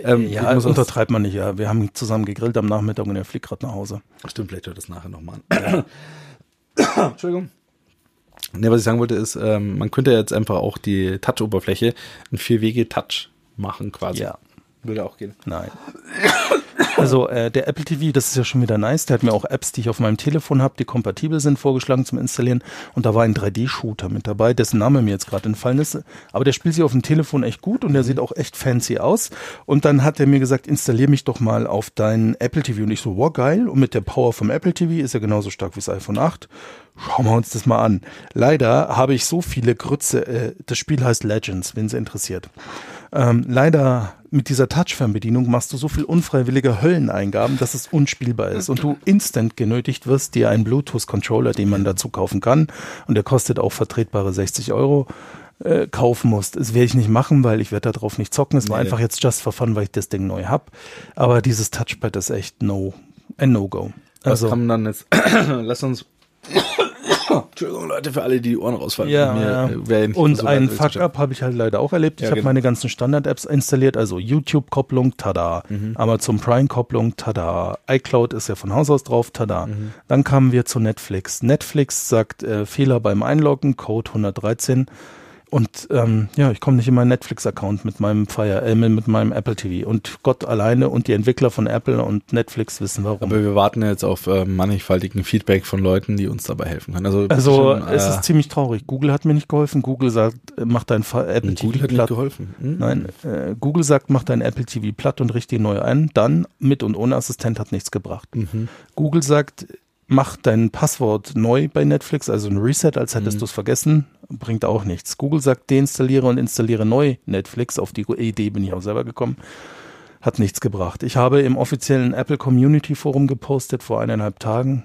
Ähm, ja, auch- untertreibt man nicht. Ja, wir haben zusammen gegrillt am Nachmittag und er fliegt gerade nach Hause. Stimmt, vielleicht hört das nachher nochmal an. (coughs) Entschuldigung. Ne, was ich sagen wollte ist, ähm, man könnte jetzt einfach auch die Touch-Oberfläche ein Vier-Wege-Touch machen quasi. Ja. Würde auch gehen. Nein. (laughs) Also äh, der Apple TV, das ist ja schon wieder nice. Der hat mir auch Apps, die ich auf meinem Telefon habe, die kompatibel sind, vorgeschlagen zum Installieren. Und da war ein 3D-Shooter mit dabei, dessen Name mir jetzt gerade entfallen ist. Aber der spielt sich auf dem Telefon echt gut und der sieht auch echt fancy aus. Und dann hat er mir gesagt, installier mich doch mal auf dein Apple TV. Und ich so, wow, geil. Und mit der Power vom Apple TV ist er genauso stark wie das iPhone 8. Schauen wir uns das mal an. Leider habe ich so viele Grütze. Äh, das Spiel heißt Legends, wenn es interessiert. Ähm, leider mit dieser Touch-Fernbedienung machst du so viel unfreiwillige Hölleneingaben, dass es unspielbar ist und du instant genötigt wirst, dir einen Bluetooth-Controller, den man dazu kaufen kann, und der kostet auch vertretbare 60 Euro, äh, kaufen musst. Das werde ich nicht machen, weil ich werde darauf nicht zocken. Es war Nee. einfach jetzt just for fun, weil ich das Ding neu hab. Aber dieses Touchpad ist echt no, ein No-Go. Was Also, kann man dann jetzt, (clears throat) lass uns, Entschuldigung Leute, für alle, die die Ohren rausfallen. Ja, Mir, ja. äh, Und so ein weit, zu Fuck-up habe ich halt leider auch erlebt. Ich Ja, habe genau. meine ganzen Standard-Apps installiert, also YouTube-Kopplung, tada. Mhm. Amazon Prime-Kopplung, tada. iCloud ist ja von Haus aus drauf, tada. Mhm. Dann kamen wir zu Netflix. Netflix sagt äh, Fehler beim Einloggen, Code 113. Und ähm, ja, ich komme nicht in meinen Netflix-Account mit meinem Fire, äh, mit meinem Apple TV. Und Gott alleine und die Entwickler von Apple und Netflix wissen warum. Aber wir warten jetzt auf äh, mannigfaltigen Feedback von Leuten, die uns dabei helfen können. Also, Also schon, es äh, ist ziemlich traurig. Google hat mir nicht geholfen. Google sagt, äh, mach dein Fa- Apple TV Google hat nicht platt. geholfen. Hm? Nein, äh, Google sagt, mach dein Apple TV platt und richte ihn neu ein. Dann mit und ohne Assistent hat nichts gebracht. Mhm. Google sagt, mach dein Passwort neu bei Netflix, also ein Reset, als hättest Mhm. du es vergessen, bringt auch nichts. Google sagt, deinstalliere und installiere neu Netflix. Auf die Idee bin ich auch selber gekommen. Hat nichts gebracht. Ich habe im offiziellen Apple Community Forum gepostet vor eineinhalb Tagen.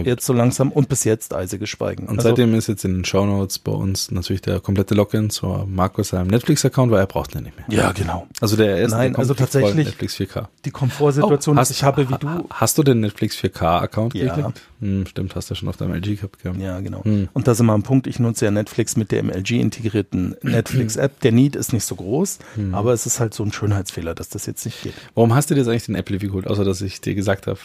Jetzt so langsam und bis jetzt eisiges Schweigen. Und Also- seitdem ist jetzt in den Shownotes bei uns natürlich der komplette Login zu Markus seinem Netflix-Account, weil er braucht den nicht mehr. ja, genau. Also der erste Nein, also tatsächlich- Netflix 4K. Die Komfortsituation, Oh, ist, ich habe wie du Hast du den Netflix 4K-Account Ja. gekriegt? Hm, stimmt, hast du schon auf deinem LG gehabt. Ja, genau. Hm. Und da sind wir am Punkt, ich nutze ja Netflix mit der im LG integrierten (clears throat) Netflix-App. Der Need ist nicht so groß, Hm. aber es ist halt so ein Schönheitsfehler, dass das jetzt nicht geht. Warum hast du dir jetzt eigentlich den Apple geholt, außer dass ich dir gesagt habe?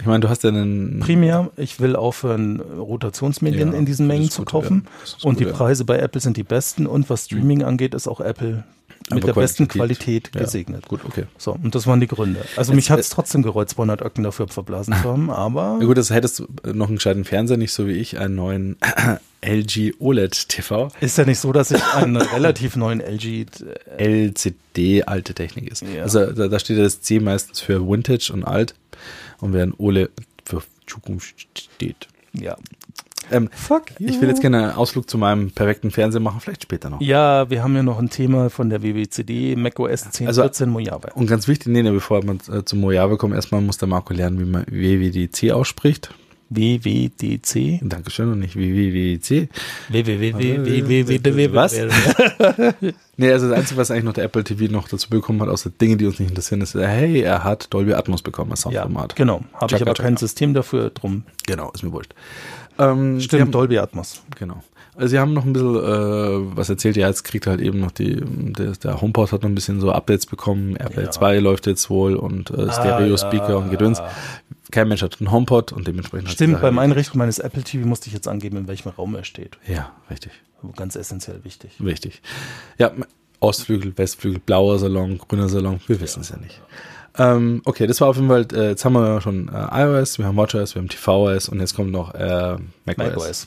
Ich meine, du hast ja einen. Primär, ich will aufhören, Rotationsmedien Ja, in diesen Mengen zu gut, kaufen. ja. Ist Und gut, die ja. Preise bei Apple sind die besten. Und was Streaming angeht, ist auch Apple mit Aber der besten Qualität. Qualität Ja, gesegnet. Gut, okay. So, und das waren die Gründe. Also Jetzt, mich hat es äh, trotzdem gereut, 200 Öcken dafür verblasen zu haben, aber (laughs) Na gut, das hättest du noch einen gescheiten Fernseher, nicht so wie ich, einen neuen (clears throat) LG OLED TV. ist ja nicht so, dass ich einen (laughs) relativ neuen LG äh, LCD alte Technik ist. Ja. Also da, da steht ja das C meistens für Vintage und alt und während OLED für Zukunft steht. ja. Ähm, Fuck ich will jetzt gerne einen Ausflug zu meinem perfekten Fernseher machen, vielleicht später noch. Ja, wir haben ja noch ein Thema von der WWCD, macOS 10.14 Also- Mojave. Und ganz wichtig, nee, nee, bevor man äh, zum Mojave kommt, erstmal muss der Marco lernen, wie man WWDC ausspricht. WWDC. Dankeschön und nicht WWDC. www. Was? Nee, also das Einzige, was eigentlich noch der Apple TV noch dazu bekommen hat, außer Dinge, die uns nicht interessieren, ist, äh, hey, er hat Dolby Atmos bekommen als Ja, Soundformat. genau. Habe ich aber kein System dafür, drum. Genau, ist mir wurscht. Ähm, Stimmt, haben, Dolby Atmos. Genau. Also sie haben noch ein bisschen äh, was erzählt, ja, jetzt kriegt halt eben noch die, der, der HomePod hat noch ein bisschen so Updates bekommen, AirPlay Ja. 2 läuft jetzt wohl und äh, Stereo-Speaker ja. und Gedöns. Kein Mensch hat einen HomePod und dementsprechend Stimmt, beim erledigt. Einrichten meines Apple TV musste ich jetzt angeben, in welchem Raum er steht. Ja, richtig. Ganz essentiell wichtig. Wichtig. Ja, Ostflügel, Westflügel, blauer Salon, grüner Salon, wir wissen es ja nicht. Ähm, okay, das war auf jeden Fall, äh, jetzt haben wir schon äh, iOS, wir haben WatchOS, wir haben tvOS und jetzt kommt noch äh, macOS. macOS.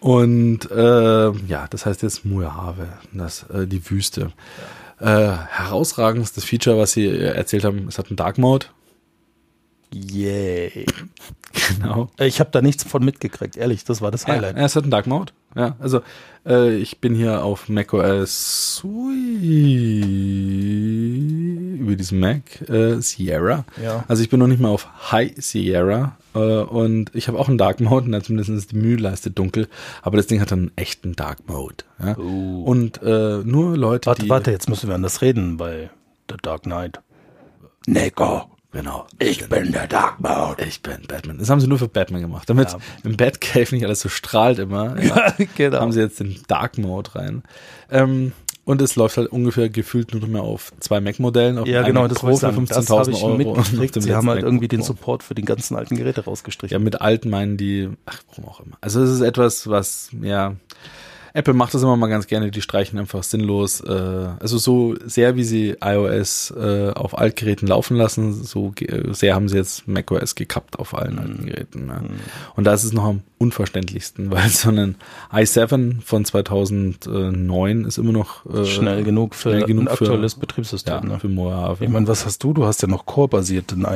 Und äh, ja, das heißt jetzt Mojave, das, äh, die Wüste. Äh, herausragendstes Feature, was sie äh, erzählt haben, es hat einen Dark Mode. Yay. (laughs) Genau. Ich habe da nichts von mitgekriegt, ehrlich, das war das Ja, Highlight. es hat einen Dark Mode. Ja, also äh, ich bin hier auf macOS Sui über diesen Mac äh, Sierra. Ja. Also ich bin noch nicht mal auf High Sierra äh, und ich habe auch einen Dark Mode, und zumindest ist die Mühleiste dunkel, aber das Ding hat einen echten Dark Mode. Ja? Oh. Und äh, nur Leute, Warte, die warte, jetzt müssen wir anders reden bei The Dark Knight. Nico, Genau. ich bin der Dark Mode. Ich bin Batman. Das haben sie nur für Batman gemacht, damit Ja. im Batcave nicht alles so strahlt immer. (laughs) Ja. genau. haben sie jetzt den Dark Mode rein. Ähm, und es läuft halt ungefähr gefühlt nur mehr auf zwei Mac-Modellen. auf Ja, genau, das Pro für sagen. Das habe 15.000 ich Euro. mitgekriegt. Sie haben halt irgendwie den. Support für die ganzen alten Geräte rausgestrichen. Ja, mit alten meinen die, ach, warum auch immer. Also es ist etwas, was, ja, Apple macht das immer mal ganz gerne, die streichen einfach sinnlos, äh, also so sehr wie sie iOS äh, auf Altgeräten laufen lassen, so sehr haben sie jetzt macOS gekappt auf allen alten Geräten. Ne? Und da ist es noch am unverständlichsten, (laughs) weil so ein i7 von 2009 ist immer noch äh, Schnell genug für schnell genug ein für- aktuelles Betriebssystem. ja, ne? für Mojave. Ich meine, was hast du? Du hast ja noch Core-basierten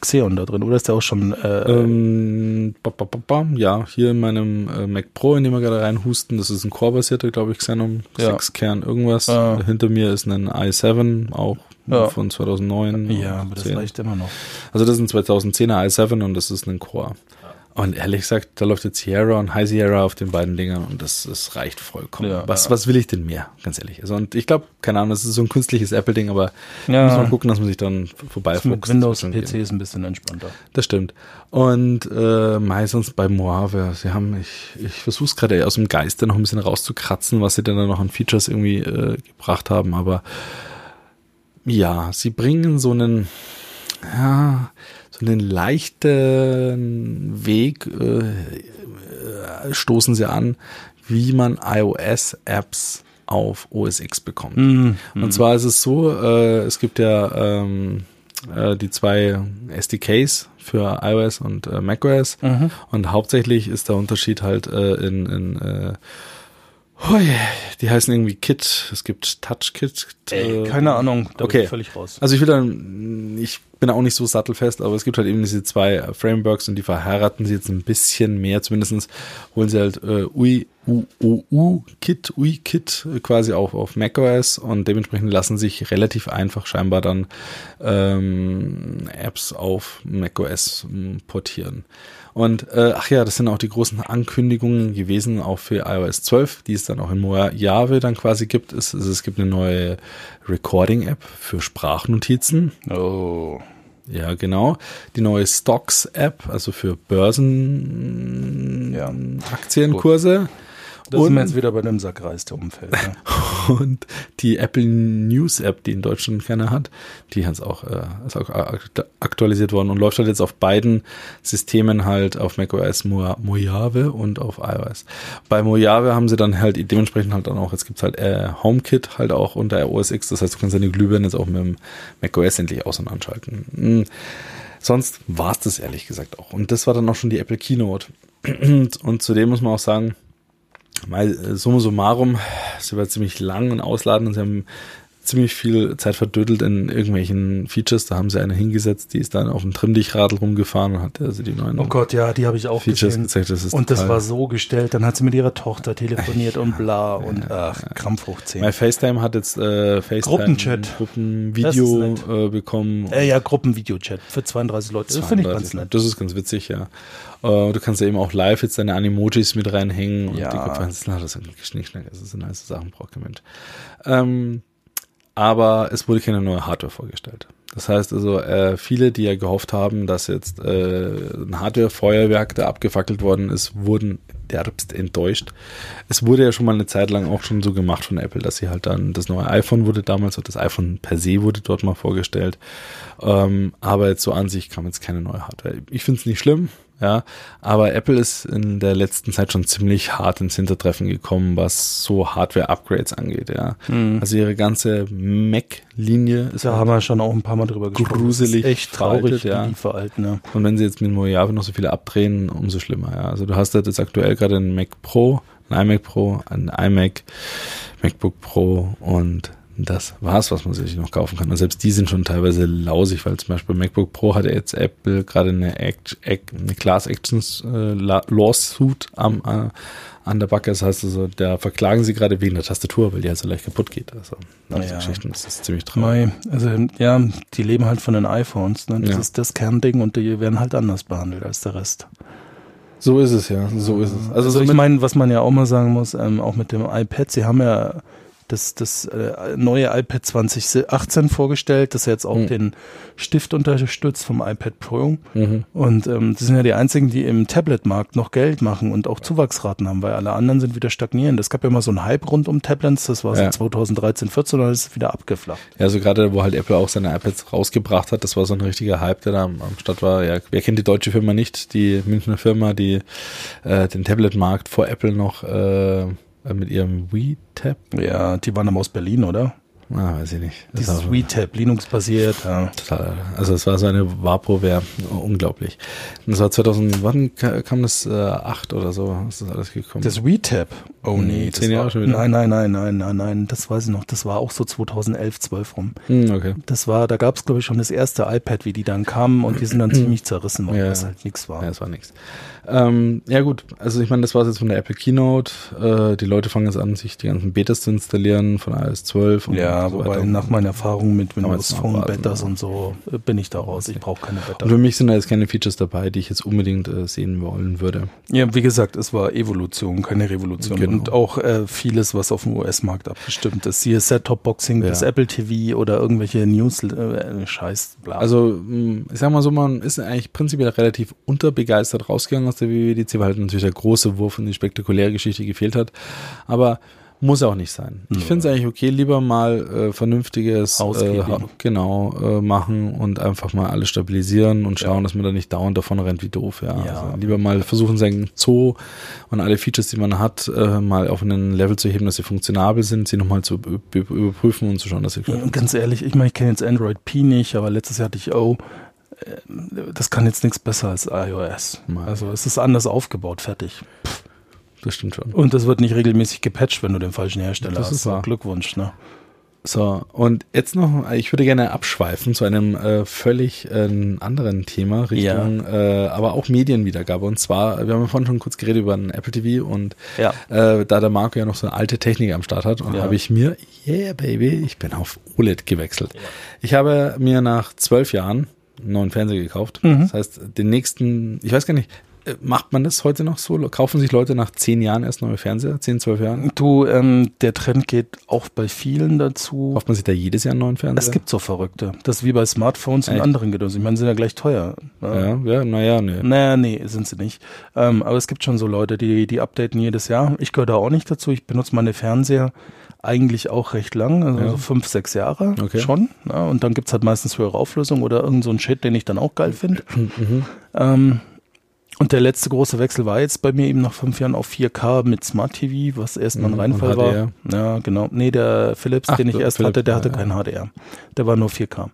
Xeon da drin, oder ist der auch schon äh, Ähm, ba, ba, ba, ja, hier in meinem Mac Pro, in dem wir gerade reinhusten, das ist ein Core-basierter, glaube ich, Xenon, Ja. 6 Kern irgendwas. Ah. Hinter mir ist ein i7, auch Ja. von 2009. Ja, aber das 10. reicht immer noch. Also das ist ein 2010er i7 und das ist ein Core. Und ehrlich gesagt, da läuft jetzt Sierra und High Sierra auf den beiden Dingern und das, das reicht vollkommen. Ja, was, ja. was will ich denn mehr, ganz ehrlich? Also und ich glaube, keine Ahnung, das ist so ein künstliches Apple-Ding, aber Ja. muss man gucken, dass man sich dann vorbei Das mit Windows PC ist ein bisschen entspannter. das stimmt. Und äh, meistens bei Mojave, sie haben, ich, ich versuche es gerade aus dem Geiste noch ein bisschen rauszukratzen, was sie denn da noch an Features irgendwie äh, gebracht haben, aber ja, sie bringen so einen, ja, so einen leichten Weg, äh, äh, stoßen sie an, wie man iOS-Apps auf OS X bekommt. Mhm. Und zwar ist es so, äh, es gibt ja ähm, äh, die zwei SDKs für iOS und äh, macOS Mhm. und hauptsächlich ist der Unterschied halt äh, in, in äh, hui, die heißen irgendwie Kit, es gibt TouchKit. Ey, äh, keine Ahnung, da okay. ich völlig raus. Also ich will dann, ich bin auch nicht so sattelfest, aber es gibt halt eben diese zwei Frameworks und die verheiraten sie jetzt ein bisschen mehr. Zumindestens holen sie halt äh, UI, U, U, U, Kit, UI Kit quasi auch auf macOS und dementsprechend lassen sich relativ einfach scheinbar dann ähm, Apps auf macOS portieren. Und äh, ach ja, das sind auch die großen Ankündigungen gewesen, auch für iOS 12, die es dann auch in Mojave dann quasi gibt. Es, es, gibt eine neue Recording-App für Sprachnotizen. Oh. Ja, genau. Die neue Stocks-App, also für Börsen Ja. Aktienkurse. Da sind wir Und, jetzt wieder bei dem Sackreis der Umfeld. Ne? (laughs) und die Apple News App, die in Deutschland keiner hat, die hat auch, äh, ist auch akt- aktualisiert worden und läuft halt jetzt auf beiden Systemen halt auf macOS Mo Mojave und auf iOS. Bei Mojave haben sie dann halt dementsprechend halt dann auch, jetzt gibt's halt äh, HomeKit halt auch unter OS X, das heißt, du kannst deine Glühbirne jetzt auch mit dem macOS endlich aus- und anschalten. Hm. Sonst war's das ehrlich gesagt auch. Und das war dann auch schon die Apple Keynote. Und, (clears throat) und zudem muss man auch sagen, Äh, summa summarum, sie war ziemlich lang und ausladend und sie haben ziemlich viel Zeit verdödelt in irgendwelchen Features. Da haben sie eine hingesetzt, die ist dann auf dem Trimmdichtradl rumgefahren und hat also die neuen Oh Gott, ja, die habe ich auch Features gesehen. gezeigt. Das ist und das war so gestellt, dann hat sie mit ihrer Tochter telefoniert und bla und ach, Krampf hoch 10. Mein FaceTime hat jetzt äh, FaceTime Gruppenchat. Gruppenvideo äh, bekommen. Äh, ja, Gruppenvideochat für 32 Leute. Das finde ich ganz 32. nett. Das ist ganz witzig, ja. Äh, Du kannst ja eben auch live jetzt deine Animojis mit reinhängen und Ja. die Konferenzen, das sind Schnickschnack, das sind nice Sachen, braucht kein Mensch. Ähm, aber es wurde keine neue Hardware vorgestellt. Das heißt also, äh, viele, die ja gehofft haben, dass jetzt äh, ein Hardware-Feuerwerk da abgefackelt worden ist, wurden derbst enttäuscht. Es wurde ja schon mal eine Zeit lang auch schon so gemacht von Apple, dass sie halt dann, das neue iPhone wurde damals, das iPhone per se wurde dort mal vorgestellt. Ähm, aber jetzt so an sich kam jetzt keine neue Hardware. Ich finde es nicht schlimm. Ja. Aber Apple ist in der letzten Zeit schon ziemlich hart ins Hintertreffen gekommen, was so Hardware-Upgrades angeht, ja. Mhm. Also ihre ganze Mac-Linie ist Da haben wir schon auch ein paar Mal drüber gesprochen. Gruselig echt traurig, veraltet, ja. die veralten, ne? Und wenn sie jetzt mit Mojave noch so viele abdrehen, umso schlimmer. Ja. Also du hast halt jetzt aktuell gerade einen Mac Pro, ein iMac Pro, ein iMac, MacBook Pro und das war's, was man sich noch kaufen kann. Und selbst die sind schon teilweise lausig, weil zum Beispiel MacBook Pro hat jetzt Apple gerade eine, Act, Act, eine Class Actions äh, La- Lawsuit am, äh, an der Backe. Das heißt also, da verklagen sie gerade wegen der Tastatur, weil die halt so leicht kaputt geht. Also, solche Ja. Geschichten, das ist ziemlich traurig. Also ja, die leben halt von den iPhones, ne? Das Ja. ist das Kernding und die werden halt anders behandelt als der Rest. So ist es, ja. So ist es. Also, so ich meine, was man ja auch mal sagen muss, ähm, auch mit dem iPad, sie haben ja das, das äh, neue iPad 2018 vorgestellt, das jetzt auch Mhm. den Stift unterstützt vom iPad Pro. Mhm. Und ähm, das sind ja die einzigen, die im Tablet-Markt noch Geld machen und auch Zuwachsraten haben, weil alle anderen sind wieder stagnierend. Es gab ja mal so einen Hype rund um Tablets, das war so Ja. 2013, 14, und dann ist es wieder abgeflacht. Ja, also gerade wo halt Apple auch seine iPads rausgebracht hat, das war so ein richtiger Hype, der da am, am Start war. Ja, wer kennt die deutsche Firma nicht? Die Münchner Firma, die äh, den Tablet-Markt vor Apple noch äh, mit ihrem Wii-Tab? Ja, die waren aber aus Berlin, oder? Ah, weiß ich nicht. Das Dieses war WeTab, Linux-basiert, ja. total. Also es war so eine Vaporware, unglaublich. Und das war 2000, wann ka- kam das? Äh, acht oder so ist das alles gekommen. Das WeTab. Oh Hm, nee, zehn Jahre schon wieder. Nein, nein, nein, nein, nein, nein, das weiß ich noch. Das war auch so 2011, 12 rum. Hm, okay. Das war, da gab es glaube ich schon das erste iPad, wie die dann kamen und die sind dann ziemlich zerrissen worden, Ja. was halt nichts war. Ja, es war nichts. Ähm, ja gut, also ich meine, das war jetzt von der Apple Keynote. Äh, die Leute fangen jetzt an, sich die ganzen Betas zu installieren von iOS 12 und Ja, so wobei nach meiner Erfahrung mit Windows Phone Betas und so äh, bin ich da raus. Ich brauche keine Beta. Und für mich sind da jetzt keine Features dabei, die ich jetzt unbedingt äh, sehen wollen würde. Ja, wie gesagt, es war Evolution, keine Revolution. Genau. Und auch äh, vieles, was auf dem US-Markt abgestimmt ist. Siehe Set-Top-Boxing, Ja. das Apple TV oder irgendwelche News, äh, Scheiß, bla. Also, mh, ich sag mal so, man ist eigentlich prinzipiell relativ unterbegeistert rausgegangen aus der WWDC, weil halt natürlich der große Wurf und die spektakuläre Geschichte gefehlt hat. Aber muss auch nicht sein. Ich finde es eigentlich okay, lieber mal äh, vernünftiges äh, genau äh, machen und einfach mal alles stabilisieren und schauen, Ja. dass man da nicht dauernd davon rennt wie doof. Ja. Ja. Also lieber mal versuchen, seinen Zoo und alle Features, die man hat, äh, mal auf einen Level zu heben, dass sie funktionabel sind, sie nochmal zu überprüfen und zu schauen, dass sie Und ganz ehrlich, ich meine, ich kenne jetzt Android P nicht, aber letztes Jahr hatte ich O. Äh, Das kann jetzt nichts besser als iOS. Also es ist anders aufgebaut, fertig. Das stimmt schon. Und das wird nicht regelmäßig gepatcht, wenn du den falschen Hersteller Das hast. ist wahr. Glückwunsch, ne? So, und jetzt noch, ich würde gerne abschweifen zu einem äh, völlig äh, anderen Thema, Richtung, äh, aber auch Medienwiedergabe. Und zwar, wir haben ja vorhin schon kurz geredet über ein Apple TV und Ja. äh, da der Marco ja noch so eine alte Technik am Start hat, und Ja. habe ich mir, yeah baby, ich bin auf OLED gewechselt. Ich habe mir nach zwölf Jahren einen neuen Fernseher gekauft. Mhm. Das heißt, den nächsten, ich weiß gar nicht, äh, macht man das heute noch so? Kaufen sich Leute nach zehn Jahren erst neue Fernseher? Zehn, zwölf Jahren? Du, ähm, der Trend geht auch bei vielen dazu. Kauft man sich da jedes Jahr einen neuen Fernseher? Es gibt so Verrückte. Das ist wie bei Smartphones und Echt? anderen Gedöns. Ich meine, sind ja gleich teuer. ne? Ja, ja, naja, nee. Naja, nee, sind sie nicht. Ähm, aber es gibt schon so Leute, die, die updaten jedes Jahr. Ich gehöre da auch nicht dazu. Ich benutze meine Fernseher eigentlich auch recht lang, also Ja. so fünf, sechs Jahre Okay. schon. Ja, und dann gibt's halt meistens höhere Auflösung oder irgend so ein Shit, den ich dann auch geil finde. Mhm. Ähm, und der letzte große Wechsel war jetzt bei mir eben nach fünf Jahren auf 4K mit Smart TV, was erstmal ein Mhm, Reinfall war. Ja, genau. Nee, der Philips, Ach, den ich erst Philips, hatte, der hatte ja, kein HDR. Der war nur 4K.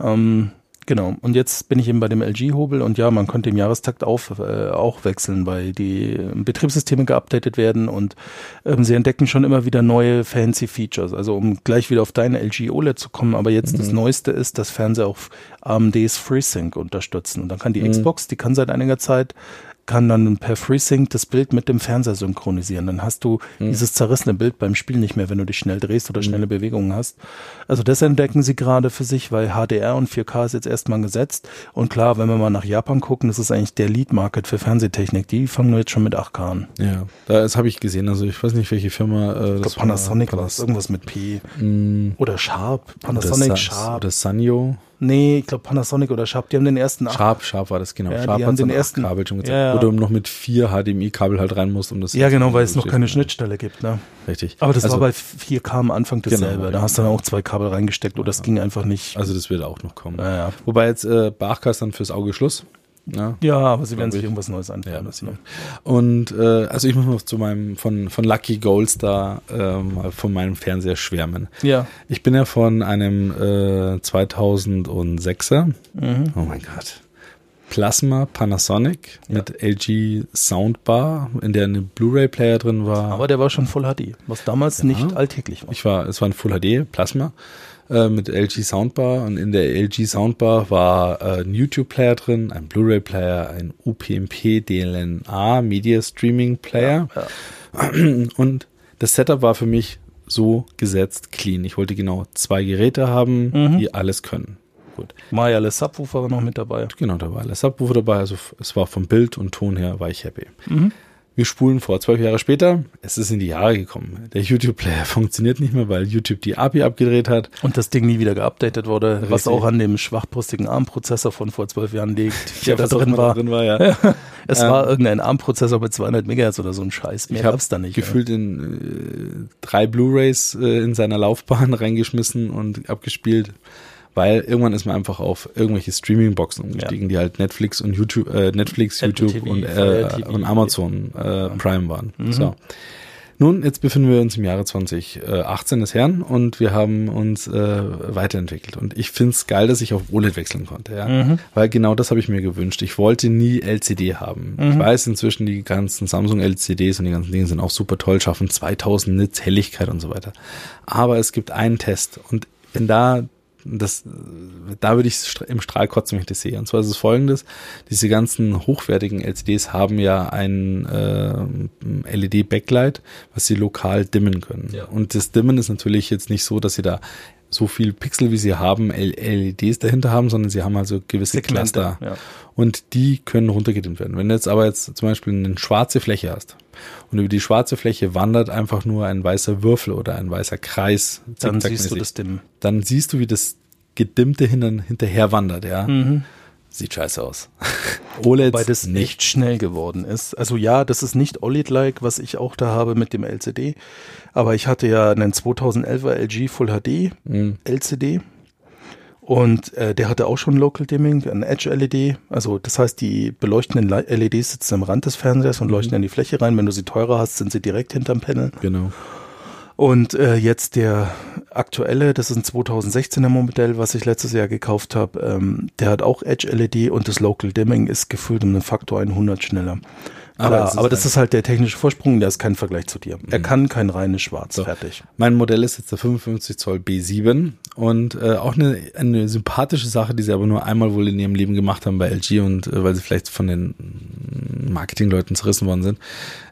Ähm, genau. Und jetzt bin ich eben bei dem LG-Hobel und ja, man könnte im Jahrestakt auf, äh, auch wechseln, weil die äh, Betriebssysteme geupdatet werden und ähm, sie entdecken schon immer wieder neue fancy Features. Also um gleich wieder auf deine LG OLED zu kommen, aber jetzt das Neueste ist, dass Fernseher auf AMDs FreeSync unterstützen. Und dann kann die Mhm. Xbox, die kann seit einiger Zeit kann dann per FreeSync das Bild mit dem Fernseher synchronisieren. Dann hast du Mhm. dieses zerrissene Bild beim Spiel nicht mehr, wenn du dich schnell drehst oder schnelle Bewegungen hast. Also das entdecken sie gerade für sich, weil HDR und 4K ist jetzt erstmal gesetzt. Und klar, wenn wir mal nach Japan gucken, das ist eigentlich der Lead-Market für Fernsehtechnik. Die fangen jetzt schon mit 8K an. Ja, das habe ich gesehen. Also ich weiß nicht, welche Firma. Äh, Ich das glaub, Panasonic war das, irgendwas mit P. Mm, Oder Sharp. oder Panasonic, Sa- Sharp. Oder Sanyo. Nee, ich glaube Panasonic oder Sharp. Die haben den ersten 8 Sharp, Sharp war das genau. Ja, Sharp hat den ersten- Kabel schon gezeigt, Ja, ja. wo du noch mit vier HDMI-Kabel halt rein musst, um das. Ja, genau, weil es noch keine. Schnittstelle gibt. Ne? Richtig. Aber das also, war bei 4K am Anfang dasselbe. Genau, da hast du dann auch zwei Kabel reingesteckt oder das ging einfach nicht. Also das wird auch noch kommen. Wobei jetzt äh, bei 8K ist dann fürs Auge Schluss. Ja. Ja, aber sie werden sich ich. irgendwas Neues einfallen Ja, lassen. ne? Und äh, also ich muss noch zu meinem von von Lucky Goldstar äh, von meinem Fernseher schwärmen. Ja. Ich bin ja von einem äh, 2006er. Oh mein Gott. Plasma Panasonic mit LG Soundbar, in der eine Blu-ray-Player drin war. Aber der war schon Full HD, was damals nicht alltäglich war. Ich war, es war ein Full HD Plasma äh, mit LG Soundbar und in der LG Soundbar war äh, ein YouTube-Player drin, ein Blu-ray-Player, ein UPnP DLNA Media Streaming Player (clears throat) und das Setup war für mich so gesetzt clean. Ich wollte genau zwei Geräte haben, die alles können. Gut. Wireless Subwoofer war noch mit dabei. Genau, da war alles Subwoofer dabei, also es war vom Bild und Ton her war ich happy. Wir spulen vor, zwölf Jahre später, es ist in die Jahre gekommen. Der YouTube-Player (laughs) funktioniert nicht mehr, weil YouTube die API abgedreht hat. Und das Ding nie wieder geupdatet wurde, was Richtig. auch an dem schwachbrüstigen ARM-Prozessor von vor zwölf Jahren liegt, (laughs) der da was drin war. Drin war ja. (laughs) Es war irgendein ARM-Prozessor mit 200 Megahertz oder so ein Scheiß. Mehr Ich habe gab's da nicht. gefühlt in äh, drei Blu-rays äh, in seiner Laufbahn reingeschmissen und abgespielt, weil irgendwann ist man einfach auf irgendwelche Streaming-Boxen umgestiegen, die halt Netflix und YouTube, äh, Netflix, Apple YouTube TV, und, äh, und Amazon äh, Prime waren. So. Nun, jetzt befinden wir uns im Jahre 2018 des Herrn und wir haben uns äh, weiterentwickelt. Und ich find's geil, dass ich auf OLED wechseln konnte, ja. Weil genau das habe ich mir gewünscht. Ich wollte nie LCD haben. Ich weiß inzwischen, die ganzen Samsung LCDs und die ganzen Dinge sind auch super toll, schaffen 2000 Nits Helligkeit und so weiter. Aber es gibt einen Test und wenn da das, da würde ich im Strahl kotzen, wenn ich das sehe. Und zwar ist es folgendes, diese ganzen hochwertigen LCDs haben ja ein äh, LED-Backlight, was sie lokal dimmen können. Ja. Und das Dimmen ist natürlich jetzt nicht so, dass sie da so viel Pixel, wie sie haben, LEDs dahinter haben, sondern sie haben also gewisse Segmente, Cluster. ja. Und die können runtergedimmt werden. Wenn du jetzt aber jetzt zum Beispiel eine schwarze Fläche hast und über die schwarze Fläche wandert einfach nur ein weißer Würfel oder ein weißer Kreis, Dann siehst du das Dim. dann siehst du, wie das Gedimmte hinter, hinterher wandert, ja. Mhm. Sieht scheiße aus. (laughs) OLED Weil das echt schnell geworden ist. Also ja, das ist nicht OLED-like, was ich auch da habe mit dem LCD. Aber ich hatte ja einen 2011er LG Full HD Mhm. LCD. Und äh, der hatte auch schon Local Dimming, ein Edge LED. Also das heißt, die beleuchtenden Le- LEDs sitzen am Rand des Fernsehers und leuchten in die Fläche rein. Wenn du sie teurer hast, sind sie direkt hinterm Panel. Genau. Und äh, jetzt der aktuelle, das ist ein 2016er Modell, was ich letztes Jahr gekauft habe, ähm, der hat auch Edge LED und das Local Dimming ist gefühlt um einen Faktor 100 schneller. Aber Aber, es ist aber das Mhm. ist halt der technische Vorsprung, der ist kein Vergleich zu dir. Er kann kein reines Schwarz, fertig. Mein Modell ist jetzt der 55 Zoll B7 und äh, auch eine, eine sympathische Sache, die sie aber nur einmal wohl in ihrem Leben gemacht haben bei LG und äh, weil sie vielleicht von den Marketingleuten zerrissen worden sind,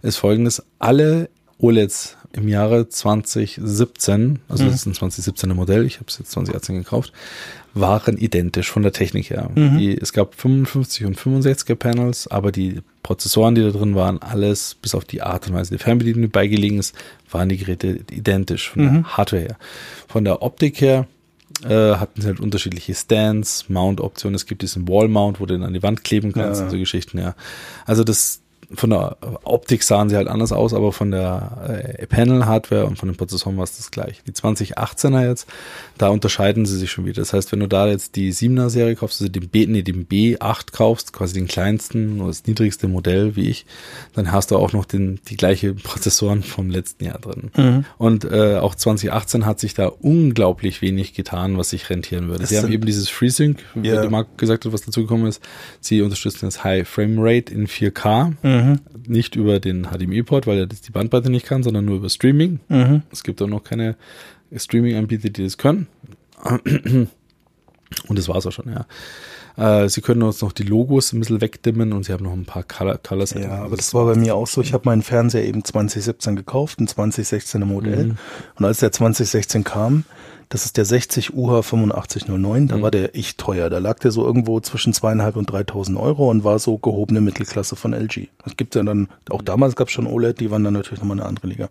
ist folgendes. Alle OLEDs im Jahre 2017, also das ist ein 2017er Modell, ich habe es jetzt 2018 gekauft, waren identisch von der Technik her. Die, es gab 55 und 65er Panels, aber die Prozessoren, die da drin waren, alles bis auf die Art und Weise der Fernbedienung, die beigelegen ist, waren die Geräte identisch von der Hardware her. Von der Optik her äh, hatten sie halt unterschiedliche Stands, Mount-Optionen. Es gibt diesen Wall-Mount, wo du den an die Wand kleben kannst Ja. und so Geschichten, ja. Also das von der Optik sahen sie halt anders aus, aber von der äh, Panel-Hardware und von den Prozessoren war es das gleich. Die 2018er jetzt, da unterscheiden sie sich schon wieder. Das heißt, wenn du da jetzt die 7er Serie kaufst, also den B, nee, den B8 kaufst, quasi den kleinsten oder das niedrigste Modell wie ich, dann hast du auch noch den, die gleiche (laughs) Prozessoren vom letzten Jahr drin. Und äh, auch 2018 hat sich da unglaublich wenig getan, was sich rentieren würde. Das sie haben eben dieses FreeSync, wie Ja. der Marc gesagt hat, was dazu gekommen ist. Sie unterstützen das High Frame Rate in 4K, nicht über den HDMI-Port, weil er das die Bandbreite nicht kann, sondern nur über Streaming. Es gibt auch noch keine Streaming-Anbieter, die das können. (clears throat) Und das war's auch schon, ja. Äh, sie können uns noch die Logos ein bisschen wegdimmen und sie haben noch ein paar Color, Color Settings. Ja, aber das war bei mir auch so. Ich habe meinen Fernseher eben 2017 gekauft, ein 2016er Modell. Und als der 2016 kam, das ist der 60 UH 8509, da war der echt teuer. Da lag der so irgendwo zwischen zweieinhalb und 3000 Euro und war so gehobene Mittelklasse von LG. Das gibt ja dann, auch damals gab es schon OLED, die waren dann natürlich nochmal eine andere Liga.